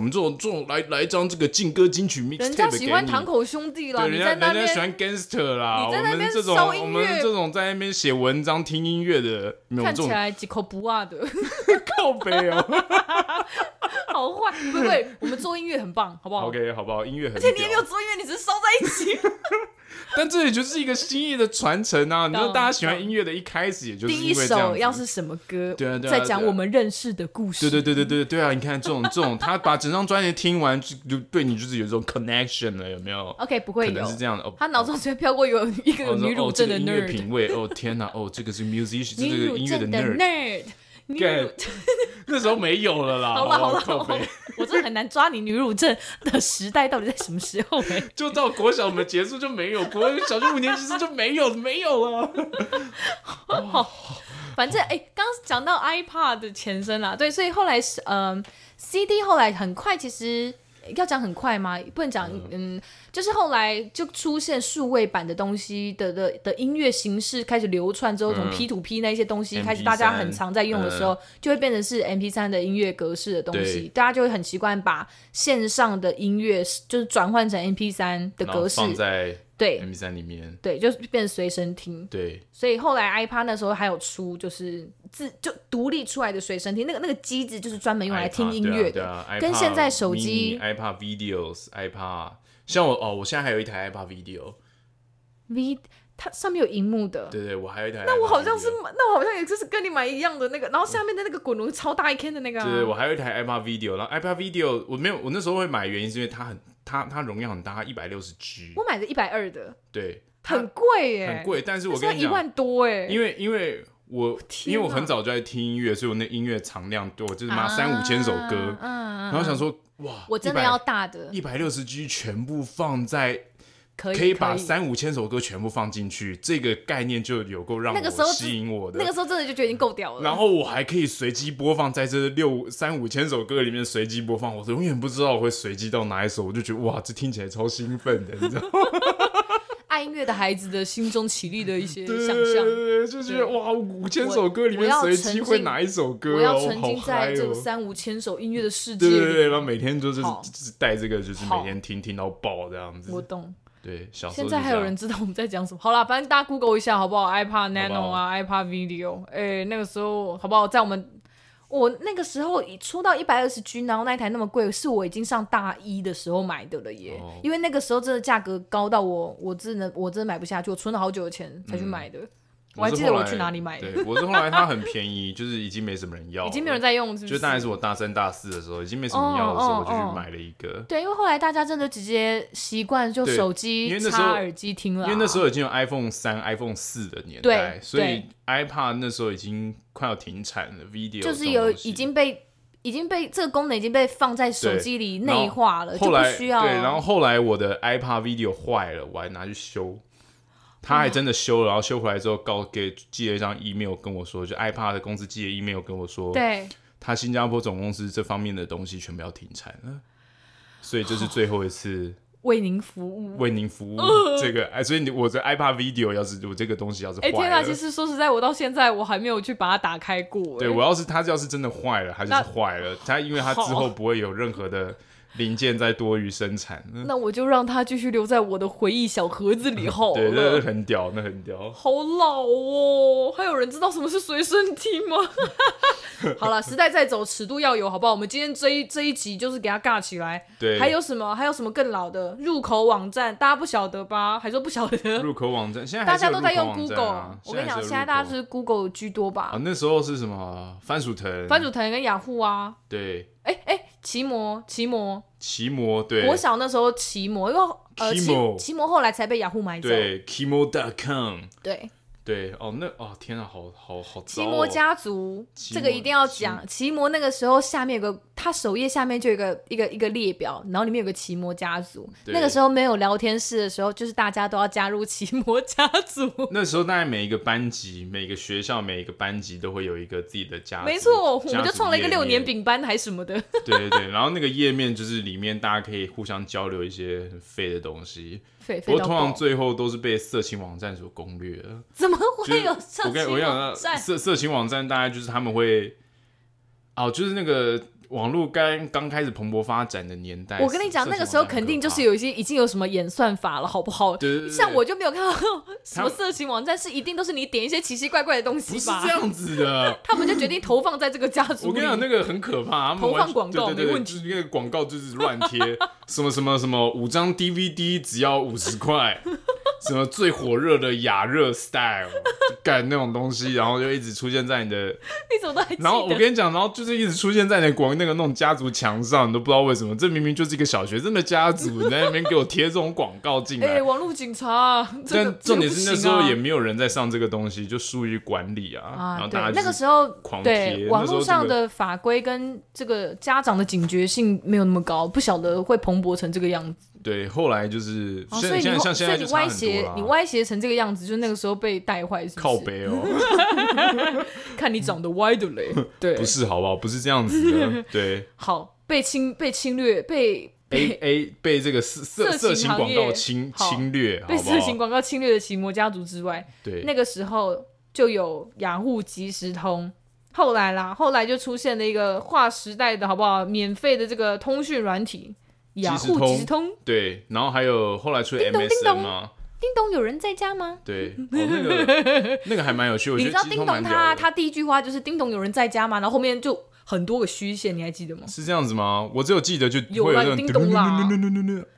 们这种这种来来一张这个劲歌金曲 mixtape 人家喜欢堂口兄弟啦，人家你在那人家喜边欢 gangster 啦，你在那边我们这种我们这种在那边写文章听音乐的，没有看起来几口不啊的，靠背哦。好坏。不会，我们做音乐很棒，好不好 OK，好不好？音乐很，而且你也没有做音乐，你只是收在一起。但这也就是一个心意的传承啊！你说大家喜欢音乐的一开始，也就是第一首要是什么歌？对啊对啊在讲我们认识的故事。对对对对对对啊！你看这种这种，他把整张专辑听完，就就对你就是有这种 connection 了，有没有？OK，不会有可能是这样的。哦他脑中只会飘过有一个有女乳症的音乐 nerd，品味哦天哪哦这个是 musician，这女个音乐的 nerd。女乳 那时候没有了啦。好了好了，好好我真的很难抓你女乳症的时代到底在什么时候哎、就到国小我们结束就没有，国小学五年级时就没有没有了。反正哎，刚欸讲到 iPad 的前身啦，对，所以后来是嗯、呃、CD 后来很快，其实要讲很快吗？不能讲，嗯，就是后来就出现数位版的东西的的的音乐形式开始流窜之后，从 P to P 那些东西开始，大家很常在用的时候，就会变成是 MP 三的音乐格式的东西，大家就会很习惯把线上的音乐就是转换成 MP 三的格式，放在对。MP 三里面，对，就变成随身听。对，所以后来 iPad 那时候还有出，就是自就独立出来的随身听，那个那个机子就是专门用来听音乐的，啊啊、跟现在手机 iPad Videos iPad，像我哦，我现在还有一台 iPad Video V，它上面有荧幕的。对对，我还有一台。那我好像是，那我好像也就是跟你买一样的那个，然后下面的那个滚轮超大一圈的那个、啊。对对，我还有一台 iPad Video，然后 iPad Video 我没有，我那时候会买，原因是因为它很，它它容量很大，它一百六十 G。我买的一百二的。对。很贵耶，很贵，但是我跟你讲，一万多哎，因为因为我因为我很早就在听音乐，所以我那音乐藏量多，就是妈三五千首歌，然后想说哇，我真的要大的，一百六十 G 全部放在，可以可以把三五千首歌全部放进去，这个概念就有够让我吸引我的，那个时候真的就觉得已经够屌了。然后我还可以随机播放，在这六三五千首歌里面随机播放，我永远不知道我会随机到哪一首，我就觉得哇，这听起来超兴奋的，你知道吗？爱音乐的孩子的心中起立的一些想象，对，就觉得哇，五千首歌里面随机会哪一首歌？我要沉浸在这个三五千首音乐的世界里。对对对，然后每天就是就是带这个，就是每天听听到爆这样子。我懂。对，小现在还有人知道我们在讲什么？好啦，反正大家 Google 一下好不好？iPad Nano 啊，iPad Video，哎，那个时候好不好？在我们。我那个时候已出到一百二十 G，然后那一台那么贵，是我已经上大一的时候买的了耶。Oh. 因为那个时候真的价格高到我，我真的我真的买不下去，我存了好久的钱才去买的。嗯、我还记得我去哪里买的。对，我是后来它很便宜，就是已经没什么人要，已经没有人在用是不是，就大概是我大三大四的时候，已经没什么人要的时候，我就去买了一个。对，因为后来大家真的直接习惯就手机插耳机听了、啊，因为那时候已经有 iPhone 三、iPhone 四的年代，所以 iPad 那时候已经。快要停产了，video 就是有已经被已经被这个功能已经被放在手机里内化了，就不需要。对，然后后来我的 iPad video 坏了，我还拿去修，他还真的修了，然后修回来之后，告给寄了一张 email 跟我说，就 iPad 的公司寄了 email 跟我说，对，他新加坡总公司这方面的东西全部要停产了，所以这是最后一次。为您服务，为您服务，这个哎，所以你我的 iPad Video 要是我这个东西要是坏了，哎天啊，其实说实在，我到现在我还没有去把它打开过。对，我要是它要是真的坏了，它就是坏了，它因为它之后不会有任何的零件在多余生产，那我就让它继续留在我的回忆小盒子里好 了。对，那很屌，那很屌。好老哦，还有人知道什么是随身听吗？好了，时代在走，尺度要有，好不好？我们今天这一这一集就是给它尬起来。对，还有什么？还有什么更老的入口网站？大家不晓得吧？还说不晓得？入口网站现在、啊、大家都在用 Google。我跟你讲，现在大家是 Google 居多吧？啊，那时候是什么？番薯藤、番薯藤跟雅虎啊。对。哎哎，奇摩，奇摩，奇摩，对。国小那时候奇摩，因为呃奇奇摩后来才被雅虎买走。对，Kimo.com。对。对哦，那哦天啊，好好好、哦！奇摩家族这个一定要讲。奇摩那个时候下面有个，他首页下面就有一个一个一个列表，然后里面有个奇摩家族。那个时候没有聊天室的时候，就是大家都要加入奇摩家族。那时候大概每一个班级、每个学校、每一个班级都会有一个自己的家族。没错，我们就创了一个六年丙班还是什么的。对对对，然后那个页面就是里面大家可以互相交流一些很废的东西。不过通常最后都是被色情网站所攻略的。怎么会有色情网站？我跟我讲，色色情网站大概就是他们会，哦，就是那个。网络刚刚开始蓬勃发展的年代，我跟你讲，那个时候肯定就是有一些已经有什么演算法了，好不好？对对对，像我就没有看到什么色情网站，是一定都是你点一些奇奇怪怪的东西吧？不是这样子的，他们就决定投放在这个家族。我跟你讲，那个很可怕，投放广告没问题，那个广告就是乱贴，什么什么什么五张 DVD 只要五十块。什么最火热的亚热 style 干那种东西，然后就一直出现在你的，你怎么都还记得？然后我跟你讲，然后就是一直出现在你的广那个那种家族墙上，你都不知道为什么。这明明就是一个小学生的家族，你在那边给我贴这种广告进来。哎、欸，网络警察。但重点是那时候也没有人在上这个东西，就疏于管理啊。啊然后大家那个时候狂贴。对，网络上的法规跟这个家长的警觉性没有那么高，不晓得会蓬勃成这个样子。对，后来就是，哦、所以你像现在你歪斜，你歪斜成这个样子，就那个时候被带坏，是不是？靠北哦，看你长得歪的嘞，对，不是好不好？不是这样子的，对。好，被侵被侵略，被被 A A 被这个色色色情广告侵侵略，被色情广告侵略的奇摩家族之外，对，那个时候就有雅虎即时通，后来啦，后来就出现了一个划时代的好不好？免费的这个通讯软体。雅虎即时通，对，然后还有后来出 MSN 吗？叮咚，有人在家吗？对，哦、那个那个还蛮有趣。我觉得你知道叮咚他他第一句话就是叮咚，有人在家吗？然后后面就。很多个虚线，你还记得吗？是这样子吗？我只有记得就有了叮咚啦，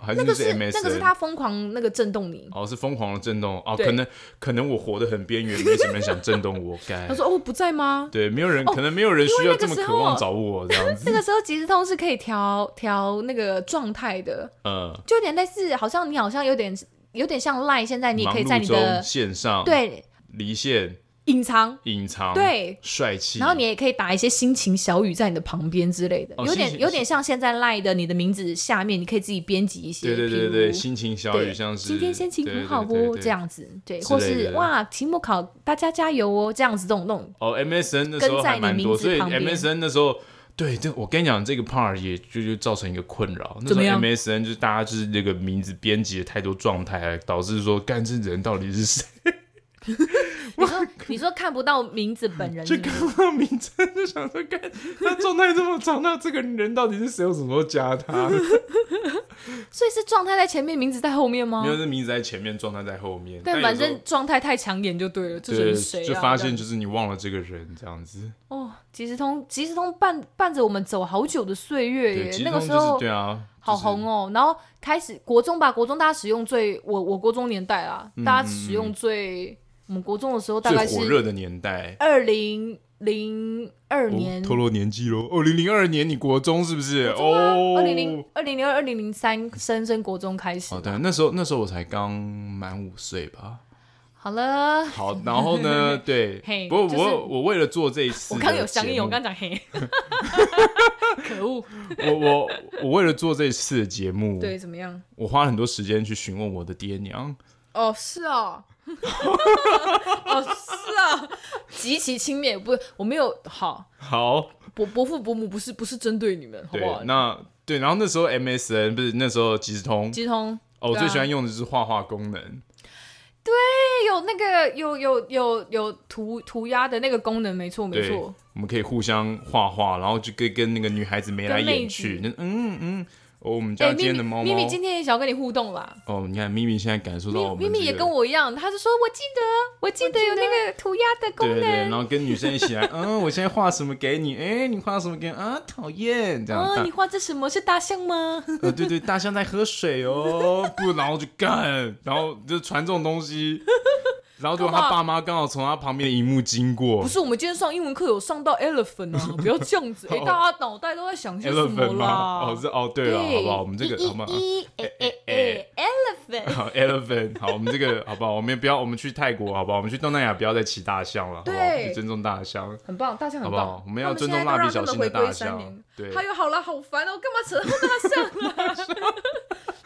那个是那个是他疯狂那个震动你哦，是疯狂的震动哦，可能可能我活得很边缘，没什么人想震动我。该他说哦不在吗？对，没有人，可能没有人需要这么渴望找我这样子。那个时候即时通是可以调调那个状态的，嗯，就有点类似，好像你好像有点有点像 Line，现在你也可以在你的线上对离线。隐藏，隐藏，对，帅气。然后你也可以打一些心情小语在你的旁边之类的，有点有点像现在赖的你的名字下面，你可以自己编辑一些，对对对对，心情小语像是今天心情很好哦，这样子，对，或是哇，期末考大家加油哦，这样子这种那种。哦，MSN 的时候还蛮多，所以 MSN 的时候，对，这我跟你讲，这个 part 也就就造成一个困扰。那时候 MSN 就是大家就是那个名字编辑的太多状态，导致说，干这人到底是谁？你说你说看不到名字本人是是，就看不到名字，就想说，看他状态这么长，那这个人到底是谁？我什么时候加他？所以是状态在前面，名字在后面吗？没有，是名字在前面，状态在后面。但反正状态太抢眼就对了，这是谁啊？就发现就是你忘了这个人这样子。哦，即时通，即时通伴伴着我们走好久的岁月耶。那个时候对啊，好红哦。然后开始国中吧，国中大家使用最我我国中年代啊，大家使用最。我们国中的时候大概是热的年代，二零零二年，透露年纪喽。二零零二年，你国中是不是？哦，二零零二零零二二零零三，升升国中开始。哦，对，那时候那时候我才刚满五岁吧。好了，好，然后呢？对，不过我我为了做这一次，我刚有相应，我刚讲嘿，可恶！我我我为了做这一次的节目，对，怎么样？我花了很多时间去询问我的爹娘。哦，是哦。哦，是啊，极其轻蔑，不，我没有，好，好，伯伯父伯母不是不是针对你们，好不好？那对，然后那时候 MSN 不是那时候即时通，即时通，哦，我最喜欢用的就是画画功能，对，有那个有有有有涂涂鸦的那个功能，没错没错，我们可以互相画画，然后就跟跟那个女孩子眉来眼去，嗯嗯。嗯哦，我们家今天的猫猫，咪咪今天也想要跟你互动啦。哦，你看咪咪现在感受到我们、这个，咪咪也跟我一样，他就说，我记得，我记得有那个涂鸦的功能。对，对对，然后跟女生一起来，嗯，我现在画什么给你？哎，你画什么给你？啊，讨厌，这样。哦，你画这什么？是大象吗？呃，对对，大象在喝水哦，不，然后就干，然后就传这种东西。然后结果他爸妈刚好从他旁边的荧幕经过。不是，我们今天上英文课有上到 elephant 啊，不要这样子。哎，大家脑袋都在想些什么啦？哦，是哦，对了，好不好？我们这个好吗？一，哎哎哎，elephant。elephant。好，elephant。好，我们这个 好不好？我们也不要，我们去泰国好不好？我们去东南亚不要再骑大象了，好不好？去尊重大象，很棒，大象很棒。好不好？我们要尊重蜡笔小新的大象。对。还有，好了，好烦哦，干嘛扯到大象了？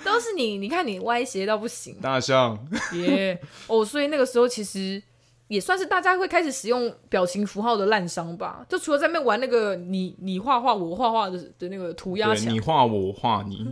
都是你，你看你歪斜到不行。大象。耶，哦，所以那个时候其实。也算是大家会开始使用表情符号的滥觞吧，就除了在那玩那个你你画画我画画的的那个涂鸦墙，你画我画你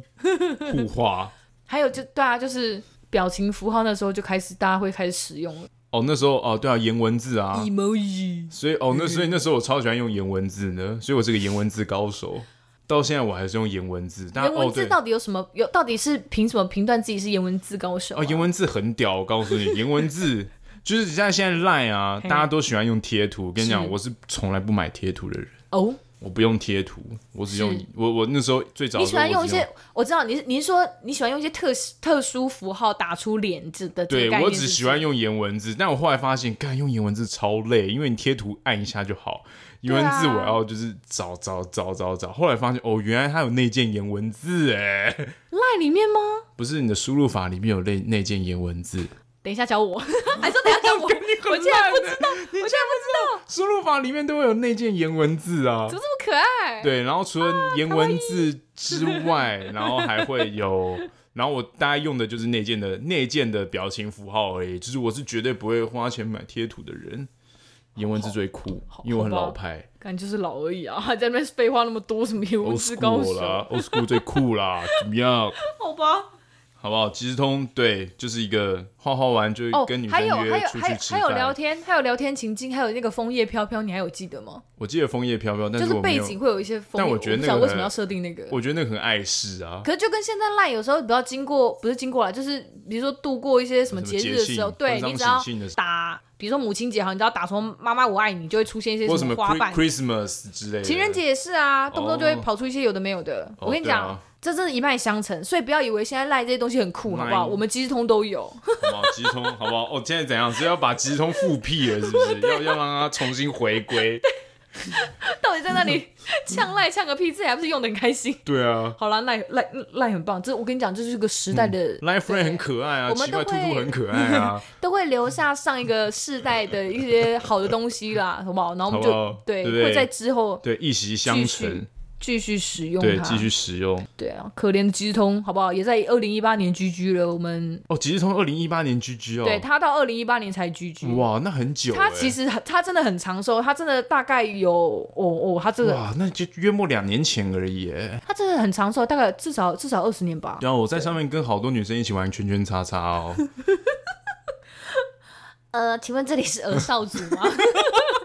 互画，还有就对啊，就是表情符号那时候就开始大家会开始使用了。哦，那时候哦，对啊，颜文字啊，emoji，所以哦，那所以那时候我超喜欢用颜文字呢，所以我是个颜文字高手，到现在我还是用颜文字。颜文字到底有什么？有到底是凭什么评断自己是颜文字高手啊？哦，颜文字很屌，我告诉你，颜文字。就是像现在 Line 啊，大家都喜欢用贴图。我跟你讲，我是从来不买贴图的人。哦，我不用贴图，我只用我我那时候最早。你喜欢用一些？我知道你是你是说你喜欢用一些特特殊符号打出脸字的？对，我只喜欢用颜文字，但我后来发现，干用颜文字超累，因为你贴图按一下就好，颜文字我要就是找找找找找。后来发现哦，原来它有内建颜文字哎，Line 里面吗？不是，你的输入法里面有内内建颜文字。等一下教我，还说等一下教我，我竟然不知道，我竟然不知道，输入法里面都会有内建颜文字啊，怎么这么可爱？对，然后除了颜文字之外，然后还会有，然后我大概用的就是内建的内建的表情符号而已，就是我是绝对不会花钱买贴图的人，颜文字最酷，因为我很老派，感觉就是老而已啊，还 在那边废话那么多，什么颜文字高手。啦，old school 最酷啦，怎么样？好吧。好不好？即时通对，就是一个画画完就跟女生约出去吃饭，还有聊天，还有聊天情境，还有那个枫叶飘飘，你还有记得吗？我记得枫叶飘飘，但是就是背景会有一些枫叶，但我觉得那个我为什么要设定那个？我觉得那个很碍事啊。可是就跟现在赖有时候不要经过，不是经过来，就是比如说度过一些什么节日的时候，对，你只要打，比如说母亲节好，你只要打从妈妈我爱你，就会出现一些什么花瓣，Christmas 之类的。情人节也是啊，动不动就会跑出一些有的没有的。我跟你讲。这真的一脉相承，所以不要以为现在赖这些东西很酷，好不好？我们即时通都有，好不好？即时通，好不好？哦，现在怎样？是要把即时通复辟了，是不是？要要让它重新回归？到底在那里呛赖呛个屁？自己还不是用的很开心？对啊。好了，赖赖赖很棒，这我跟你讲，这是个时代的赖 friend 很可爱啊，我们都会兔兔很可爱啊，都会留下上一个世代的一些好的东西啦，好不好？然后我们就对会在之后对一息相承。继续使用对，继续使用。对啊，可怜的即时通，好不好？也在二零一八年 GG 了。我们哦，即时通二零一八年 GG 哦。对，他到二零一八年才 GG。哇，那很久。他其实他真的很长寿，他真的大概有哦哦，他这个哇，那就约莫两年前而已。他真的很长寿，大概至少至少二十年吧。然后我在上面跟好多女生一起玩圈圈叉叉哦。呃，请问这里是儿少组吗？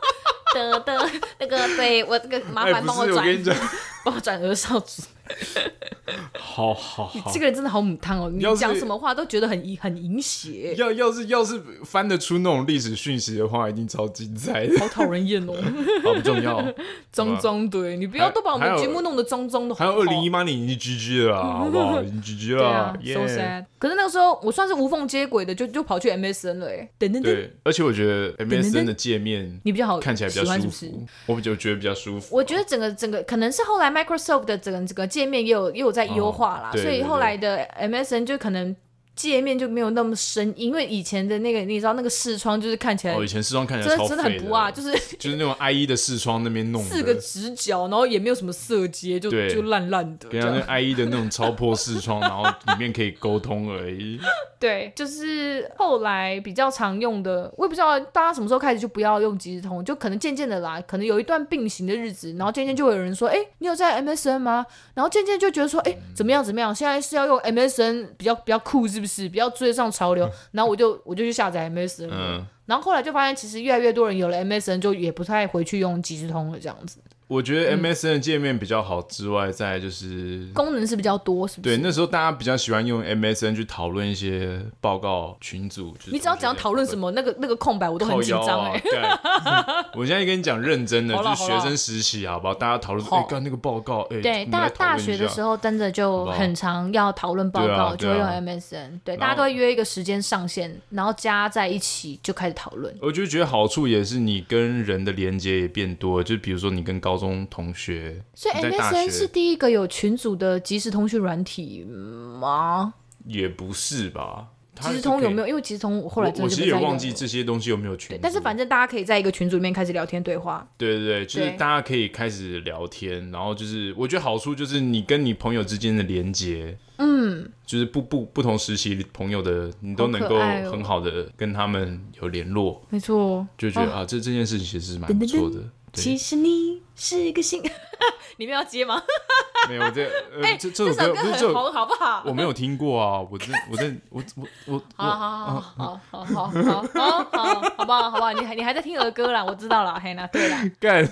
的的那个，对我这个麻烦帮我转，帮我转儿少组。好好好，你这个人真的好母汤哦！你讲什么话都觉得很很淫邪。要要是要是翻得出那种历史讯息的话，一定超精彩的。好讨人厌哦！好不重要，脏脏对，你不要都把我们节目弄得脏脏的。还有二零一八年已经 GG 了，好不好？已经 GG 了，so sad。可是那个时候我算是无缝接轨的，就就跑去 MSN 了，哎，等等对，而且我觉得 MSN 的界面你比较好，看起来比较舒服，我比较觉得比较舒服。我觉得整个整个可能是后来 Microsoft 的整个整个界面也有也有在优化啦，所以后来的 MSN 就可能。界面就没有那么生硬，因为以前的那个你知道那个视窗就是看起来，哦，以前视窗看起来超真的很不啊，就是 就是那种 IE 的视窗那边弄四个直角，然后也没有什么色阶，就就烂烂的，对啊，那 IE 的那种超破视窗，然后里面可以沟通而已。对，就是后来比较常用的，我也不知道大家什么时候开始就不要用即时通，就可能渐渐的啦，可能有一段并行的日子，然后渐渐就会有人说，哎，你有在 MSN 吗？然后渐渐就觉得说，哎，怎么样怎么样，现在是要用 MSN 比较比较酷，是不是？比较追上潮流，然后我就我就去下载 MSN，嗯，然后后来就发现其实越来越多人有了 MSN，就也不太回去用即时通了，这样子。我觉得 MSN 的界面比较好之外，再来就是功能是比较多，是不是？对，那时候大家比较喜欢用 MSN 去讨论一些报告群组。你只要讲讨论什么，那个那个空白我都很紧张哎。对，我现在跟你讲认真的，就是学生实习好不好？大家讨论哎，干那个报告哎。对，大大学的时候真的就很常要讨论报告，就会用 MSN。对，大家都会约一个时间上线，然后加在一起就开始讨论。我就觉得好处也是你跟人的连接也变多，就比如说你跟高中同学，所以 MSN 是第一个有群组的即时通讯软体吗？也不是吧？即时通有没有？因为即时通我后来我其实也忘记这些东西有没有群，但是反正大家可以在一个群组里面开始聊天对话。对对对，就是大家可以开始聊天，然后就是我觉得好处就是你跟你朋友之间的连接，嗯，就是不不不同时期朋友的你都能够很好的跟他们有联络，哦、没错，就觉得、哦、啊这这件事情其实是蛮不错的。其实你是一个新，你们要接吗？没有这，哎，这这首歌很红，好不好？我没有听过啊，我真，我真，我我我，好好好好好好好好好，好不好？好不好？你还你还在听儿歌啦，我知道了，嘿，那对啦，干，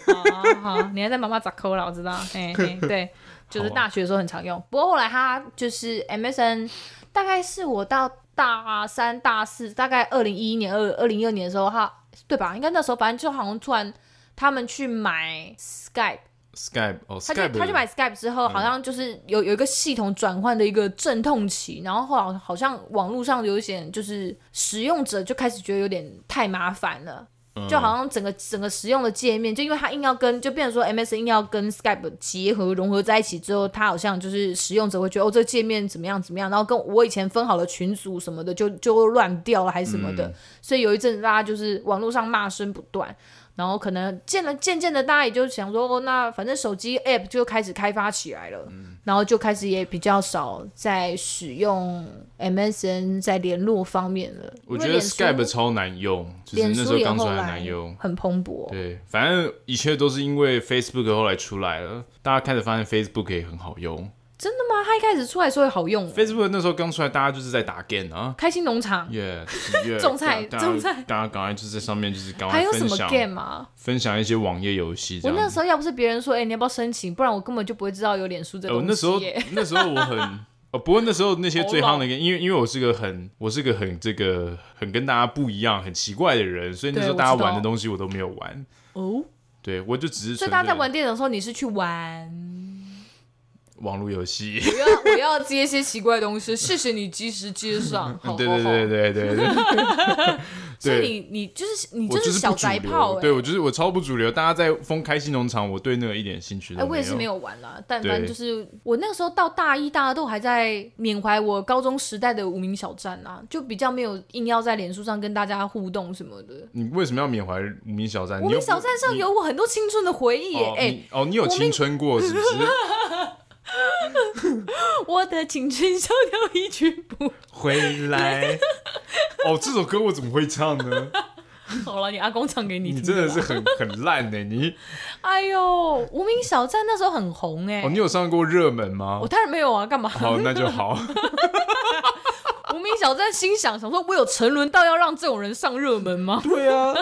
好，你还在妈妈咋抠啦，我知道，嘿嘿，对，就是大学的时候很常用，不过后来他就是 MSN，大概是我到大三、大四，大概二零一一年、二二零一二年的时候，他对吧？应该那时候，反正就好像突然。他们去买 Skype，Skype，哦，他就他去买 Skype 之后，好像就是有有一个系统转换的一个阵痛期，然后后来好像网络上有一些就是使用者就开始觉得有点太麻烦了，就好像整个整个使用的界面，就因为他硬要跟，就变成说 MSN 硬要跟 Skype 结合融合在一起之后，他好像就是使用者会觉得哦，这个界面怎么样怎么样，然后跟我以前分好的群组什么的就就乱掉了还是什么的，所以有一阵子大家就是网络上骂声不断。然后可能渐了渐渐的，大家也就想说，哦，那反正手机 app 就开始开发起来了，嗯、然后就开始也比较少在使用 MSN 在联络方面了。我觉得 Skype 超难用，就是那时候刚出来难用，很蓬勃。对，反正一切都是因为 Facebook 后来出来了，大家开始发现 Facebook 也很好用。真的吗？他一开始出来时候好用。Facebook 那时候刚出来，大家就是在打 game 啊，开心农场，耶，种菜，种菜，大家赶快就是在上面就是赶快还有什么 game 啊？分享一些网页游戏。我那时候要不是别人说，哎，你要不要申请？不然我根本就不会知道有脸书这东西。那时候那时候我很 哦，不过那时候那些最夯的，因为因为我是个很我是个很这个很跟大家不一样、很奇怪的人，所以那时候大家玩的东西我都没有玩。哦，对，我就只是。所以大家在玩电脑的时候，你是去玩？网络游戏，我要我要接一些奇怪的东西，谢谢你及时接上。好对对对对对对。所以你你就是你就是小宅炮，对我就是我超不主流。大家在封开心农场，我对那个一点兴趣都没有。我也是没有玩啦，但反正就是我那个时候到大一、大二都还在缅怀我高中时代的无名小站啊，就比较没有硬要在脸书上跟大家互动什么的。你为什么要缅怀无名小站？无名小站上有我很多青春的回忆耶！哎，哦，你有青春过是不是？我的青春小调一去不回来。哦，这首歌我怎么会唱呢？好了，你阿公唱给你听。你真的是很很烂呢，你。哎呦，无名小站那时候很红哎。哦，你有上过热门吗？我当然没有啊，干嘛？好，那就好。无名小站心想，想说我有沉沦到要让这种人上热门吗？对啊。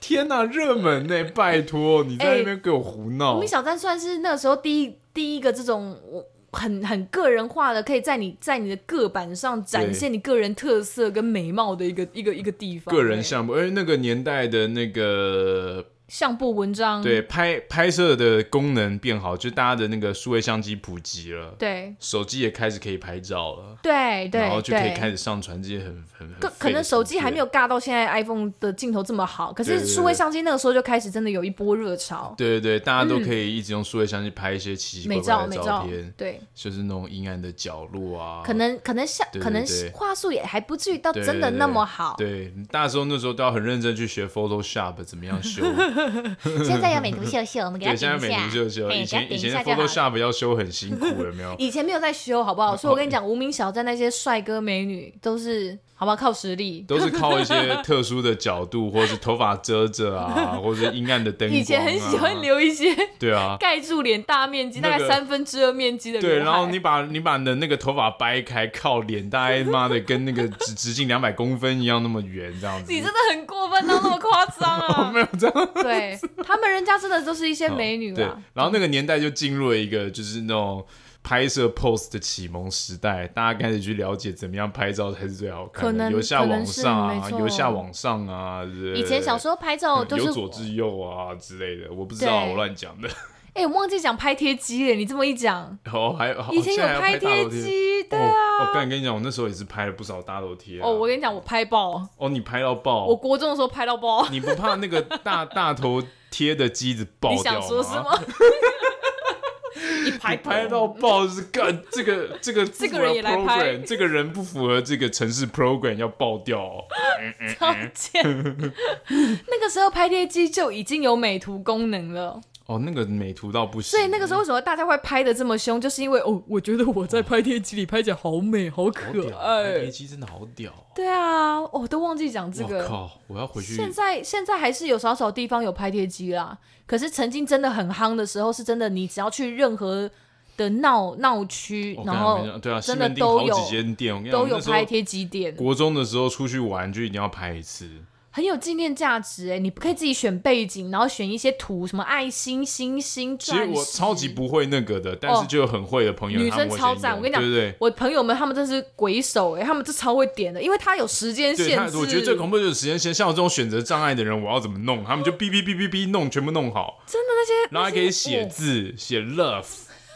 天呐，热门呢？拜托，你在那边给我胡闹。无名小站算是那个时候第一第一个这种我。很很个人化的，可以在你在你的个板上展现你个人特色跟美貌的一个一个一个地方。个人项目，而那个年代的那个。相簿文章，对，拍拍摄的功能变好，就大家的那个数位相机普及了，对，手机也开始可以拍照了，对对，然后就可以开始上传这些很很可可能手机还没有尬到现在 iPhone 的镜头这么好，可是数位相机那个时候就开始真的有一波热潮，对对对，大家都可以一直用数位相机拍一些奇奇怪怪的照片，对，就是那种阴暗的角落啊，可能可能像可能画素也还不至于到真的那么好，对，大时候那时候都要很认真去学 Photoshop 怎么样修。现在有美图秀秀，我们给他现在美图秀秀。以前以前 Photoshop 要修很辛苦，有没有？以前没有在修，好不好？所以我跟你讲，无名小站那些帅哥美女都是。好不好？靠实力，都是靠一些 特殊的角度，或者是头发遮着啊，或者是阴暗的灯光啊。以前很喜欢留一些，对啊，盖住脸大面积，大概三分之二面积的。对，然后你把你把你的那个头发掰开，靠脸，大概妈的跟那个直直径 两百公分一样那么圆，这样子。你真的很过分到那么夸张啊！我没有这样。对，他们人家真的都是一些美女啊。对，然后那个年代就进入了一个就是那种。拍摄 pose 的启蒙时代，大家开始去了解怎么样拍照才是最好看的，由下往上啊，由下往上啊。以前小时候拍照都是由左至右啊之类的，我不知道，我乱讲的。哎，我忘记讲拍贴机了，你这么一讲，哦，还以前有拍贴机，对啊。我跟你跟你讲，我那时候也是拍了不少大头贴。哦，我跟你讲，我拍爆。哦，你拍到爆。我国中的时候拍到爆。你不怕那个大大头贴的机子爆掉吗？你想说什么？一排 排到爆，是干这个 这个这个人也来拍，这个人不符合这个城市 program 要爆掉哦。超贱！那个时候拍贴机就已经有美图功能了。哦，那个美图到不行。所以那个时候为什么大家会拍的这么凶，就是因为哦，我觉得我在拍贴机里拍起来好美，好可爱。拍贴机真的好屌。对啊，我、哦、都忘记讲这个。我靠，我要回去。现在现在还是有少少地方有拍贴机啦，可是曾经真的很夯的时候，是真的，你只要去任何的闹闹区，然后对啊，真的都有几间店，都有拍贴机店。国中的时候出去玩就一定要拍一次。很有纪念价值哎！你不可以自己选背景，然后选一些图，什么爱心、星星、钻石。其实我超级不会那个的，但是就有很会的朋友。女生超赞，我跟你讲，对对对，我朋友们他们真是鬼手哎，他们这超会点的，因为他有时间限制。我觉得最恐怖就是时间限，像我这种选择障碍的人，我要怎么弄？他们就哔哔哔哔哔弄，全部弄好。真的那些，然后还可以写字，写 love，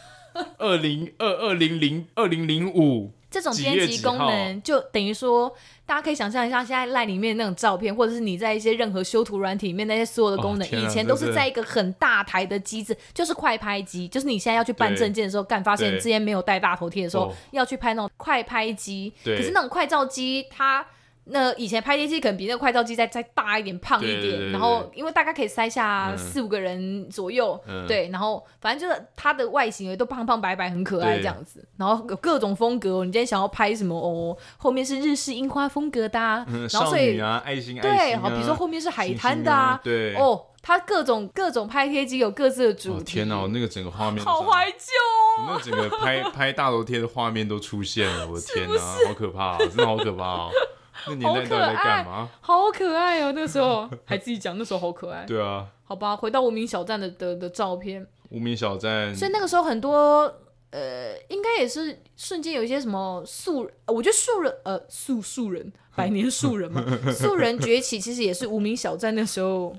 二零二二零零二零零五。这种编辑功能就等于说，大家可以想象一下，现在赖里面那种照片，或者是你在一些任何修图软体里面那些所有的功能，以前都是在一个很大台的机子，就是快拍机，就是你现在要去办证件的时候，干发现之前没有带大头贴的时候，要去拍那种快拍机。可是那种快照机它。那以前拍贴机可能比那个快照机再再大一点、胖一点，对对对对，然后因为大概可以塞下四五个人左右，嗯、对，然后反正就是它的外形也都胖胖白白，很可爱这样子，然后有各种风格。你今天想要拍什么哦？后面是日式樱花风格的、啊，嗯、然后所以啊，爱心，对，爱心啊、好，比如说后面是海滩的啊，对，哦，它各种各种拍贴机有各自的主题。哦、天哪，那个整个画面好怀旧哦，那整个拍 拍大头贴的画面都出现了，我的天哪，好可怕、啊，真的好可怕啊！那年代都在干嘛？好可爱哦！那时候还自己讲，那时候好可爱。对啊，好吧，回到无名小站的的的照片。无名小站，所以那个时候很多呃，应该也是瞬间有一些什么素，我觉得素人呃素素人百年素人嘛，素人崛起其实也是无名小站那时候，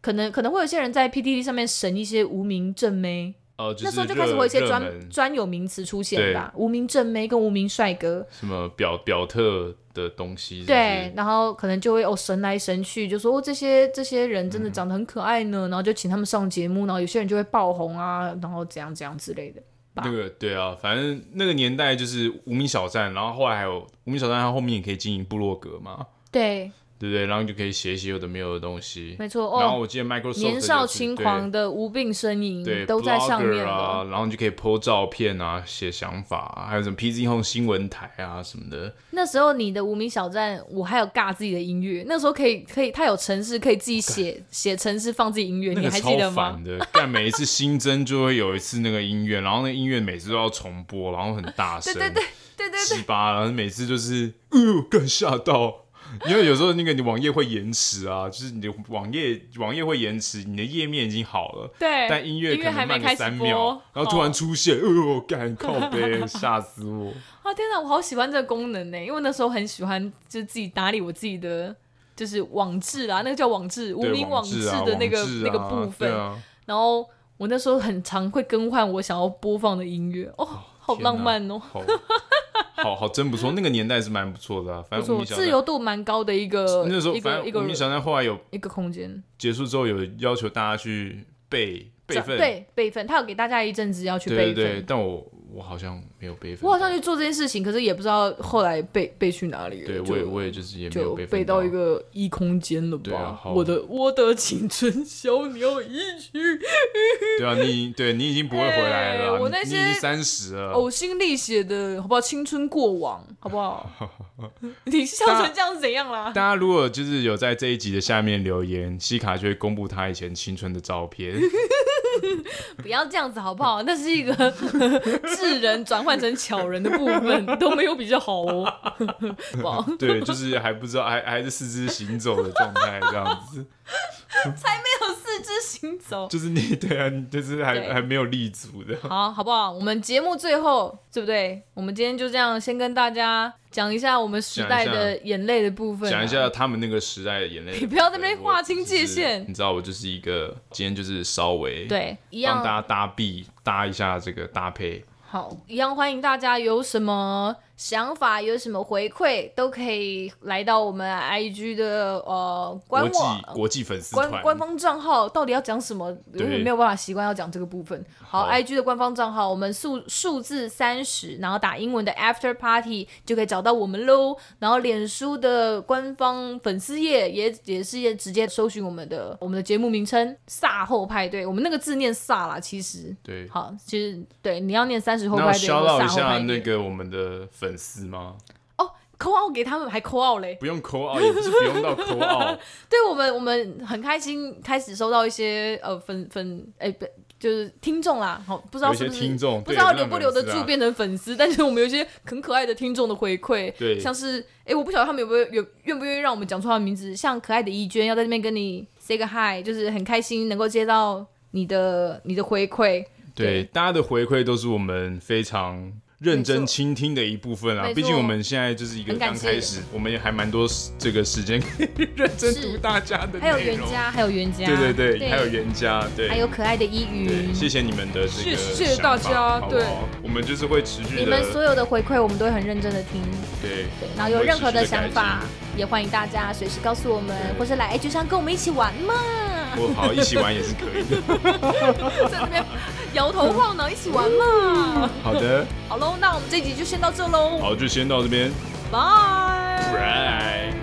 可能可能会有些人在 PDD 上面审一些无名正妹。哦，那时候就开始会有一些专专有名词出现吧，无名正妹跟无名帅哥，什么表表特的东西是是，对，然后可能就会哦神来神去，就说哦这些这些人真的长得很可爱呢，嗯、然后就请他们上节目，然后有些人就会爆红啊，然后怎样怎样之类的。那个对啊，反正那个年代就是无名小站，然后后来还有无名小站，它后面也可以经营部落格嘛，对。对不对？然后就可以写一些有的没有的东西。没错哦。然后我记得 Microsoft、年少轻狂的无病呻吟，对，都在上面啊。然后你就可以 po 照片啊，写想法、啊，还有什么 PZ Home 新闻台啊什么的。那时候你的无名小站，我还有尬自己的音乐。那时候可以可以，它有城市可以自己写 写城市放自己音乐，你还记得吗？的，但每一次新增就会有一次那个音乐，然后那个音乐每次都要重播，然后很大声，对对对对对对，七八，然后每次就是，哎呦，更吓到。因为有时候那个你网页会延迟啊，就是你的网页网页会延迟，你的页面已经好了，对，但音乐可能慢个三秒，然后突然出现，哦。呦，干靠北，吓死我！啊天哪，我好喜欢这个功能呢，因为那时候很喜欢，就自己打理我自己的，就是网志啊，那个叫网志，无名网志的那个、啊啊、那个部分，啊、然后我那时候很常会更换我想要播放的音乐，哦，好浪漫哦。好好真不错，那个年代是蛮不错的啊。反正自由度蛮高的一个。那时候，反正我们小站后来有一个空间结束之后，有要求大家去备备份，对备份，他有给大家一阵子要去备份。对对，但我。我好像没有备份，我好像去做这件事情，可是也不知道后来被被去哪里了。对，我也我也就是也没有备份到一个异空间了吧？我的我的青春小鸟一去。对啊，你对你已经不会回来了，我那些三十了，呕心沥血的好不好？青春过往好不好？你笑成这样是怎样啦？大家如果就是有在这一集的下面留言，西卡就会公布他以前青春的照片。不要这样子好不好？那是一个 智人转换成巧人的部分都没有比较好哦。对，就是还不知道，还还是四肢行走的状态这样子。才没有四肢行走，就是你对啊，就是还对还没有立足的。好，好不好？我们节目最后对不对？我们今天就这样，先跟大家讲一下我们时代的眼泪的部分，讲一下他们那个时代的眼泪。你不要在那边划清界限。你知道，我就是一个今天就是稍微对一样帮大家搭臂搭一下这个搭配。好，一样欢迎大家有什么想法，有什么回馈，都可以来到我们 IG 的呃官网国际粉丝官官方账号。到底要讲什么？永远没有办法习惯要讲这个部分。好，好，IG 的官方账号，我们数数字三十，然后打英文的 After Party 就可以找到我们喽。然后脸书的官方粉丝页也也是直接搜寻我们的我们的节目名称“萨后派对”，我们那个字念“萨”啦，其实对，好，其实对，你要念三十后派对。那我 shout out 一下那个我们的粉丝吗？哦，call out 给他们还 call out 嘞？不用 call out，也不是不用到 call out。对我们，我们很开心，开始收到一些呃粉粉哎不。就是听众啦，好，不知道是不是听众，不知道留不留得住变成粉丝，但是我们有一些很可爱的听众的回馈，对，像是哎、欸，我不晓得他们有没有有愿不愿意让我们讲出他的名字，像可爱的怡娟要在这边跟你 say 个 hi，就是很开心能够接到你的你的回馈，对，对，大家的回馈都是我们非常。认真倾听的一部分啊，毕竟我们现在就是一个刚开始，我们也还蛮多这个时间可以认真读大家的。还有袁家，还有袁家，对对对，对还有袁家，对，还有可爱的依云。谢谢你们的这个，谢谢大家。对，我们就是会持续的。你们所有的回馈，我们都会很认真的听。对对，然后有任何的想法，也欢迎大家随时告诉我们，或是来 H 上跟我们一起玩嘛。我好，一起玩也是可以的。在那边摇头晃脑，一起玩嘛。好的。好喽，那我们这集就先到这喽。好，就先到这边。拜。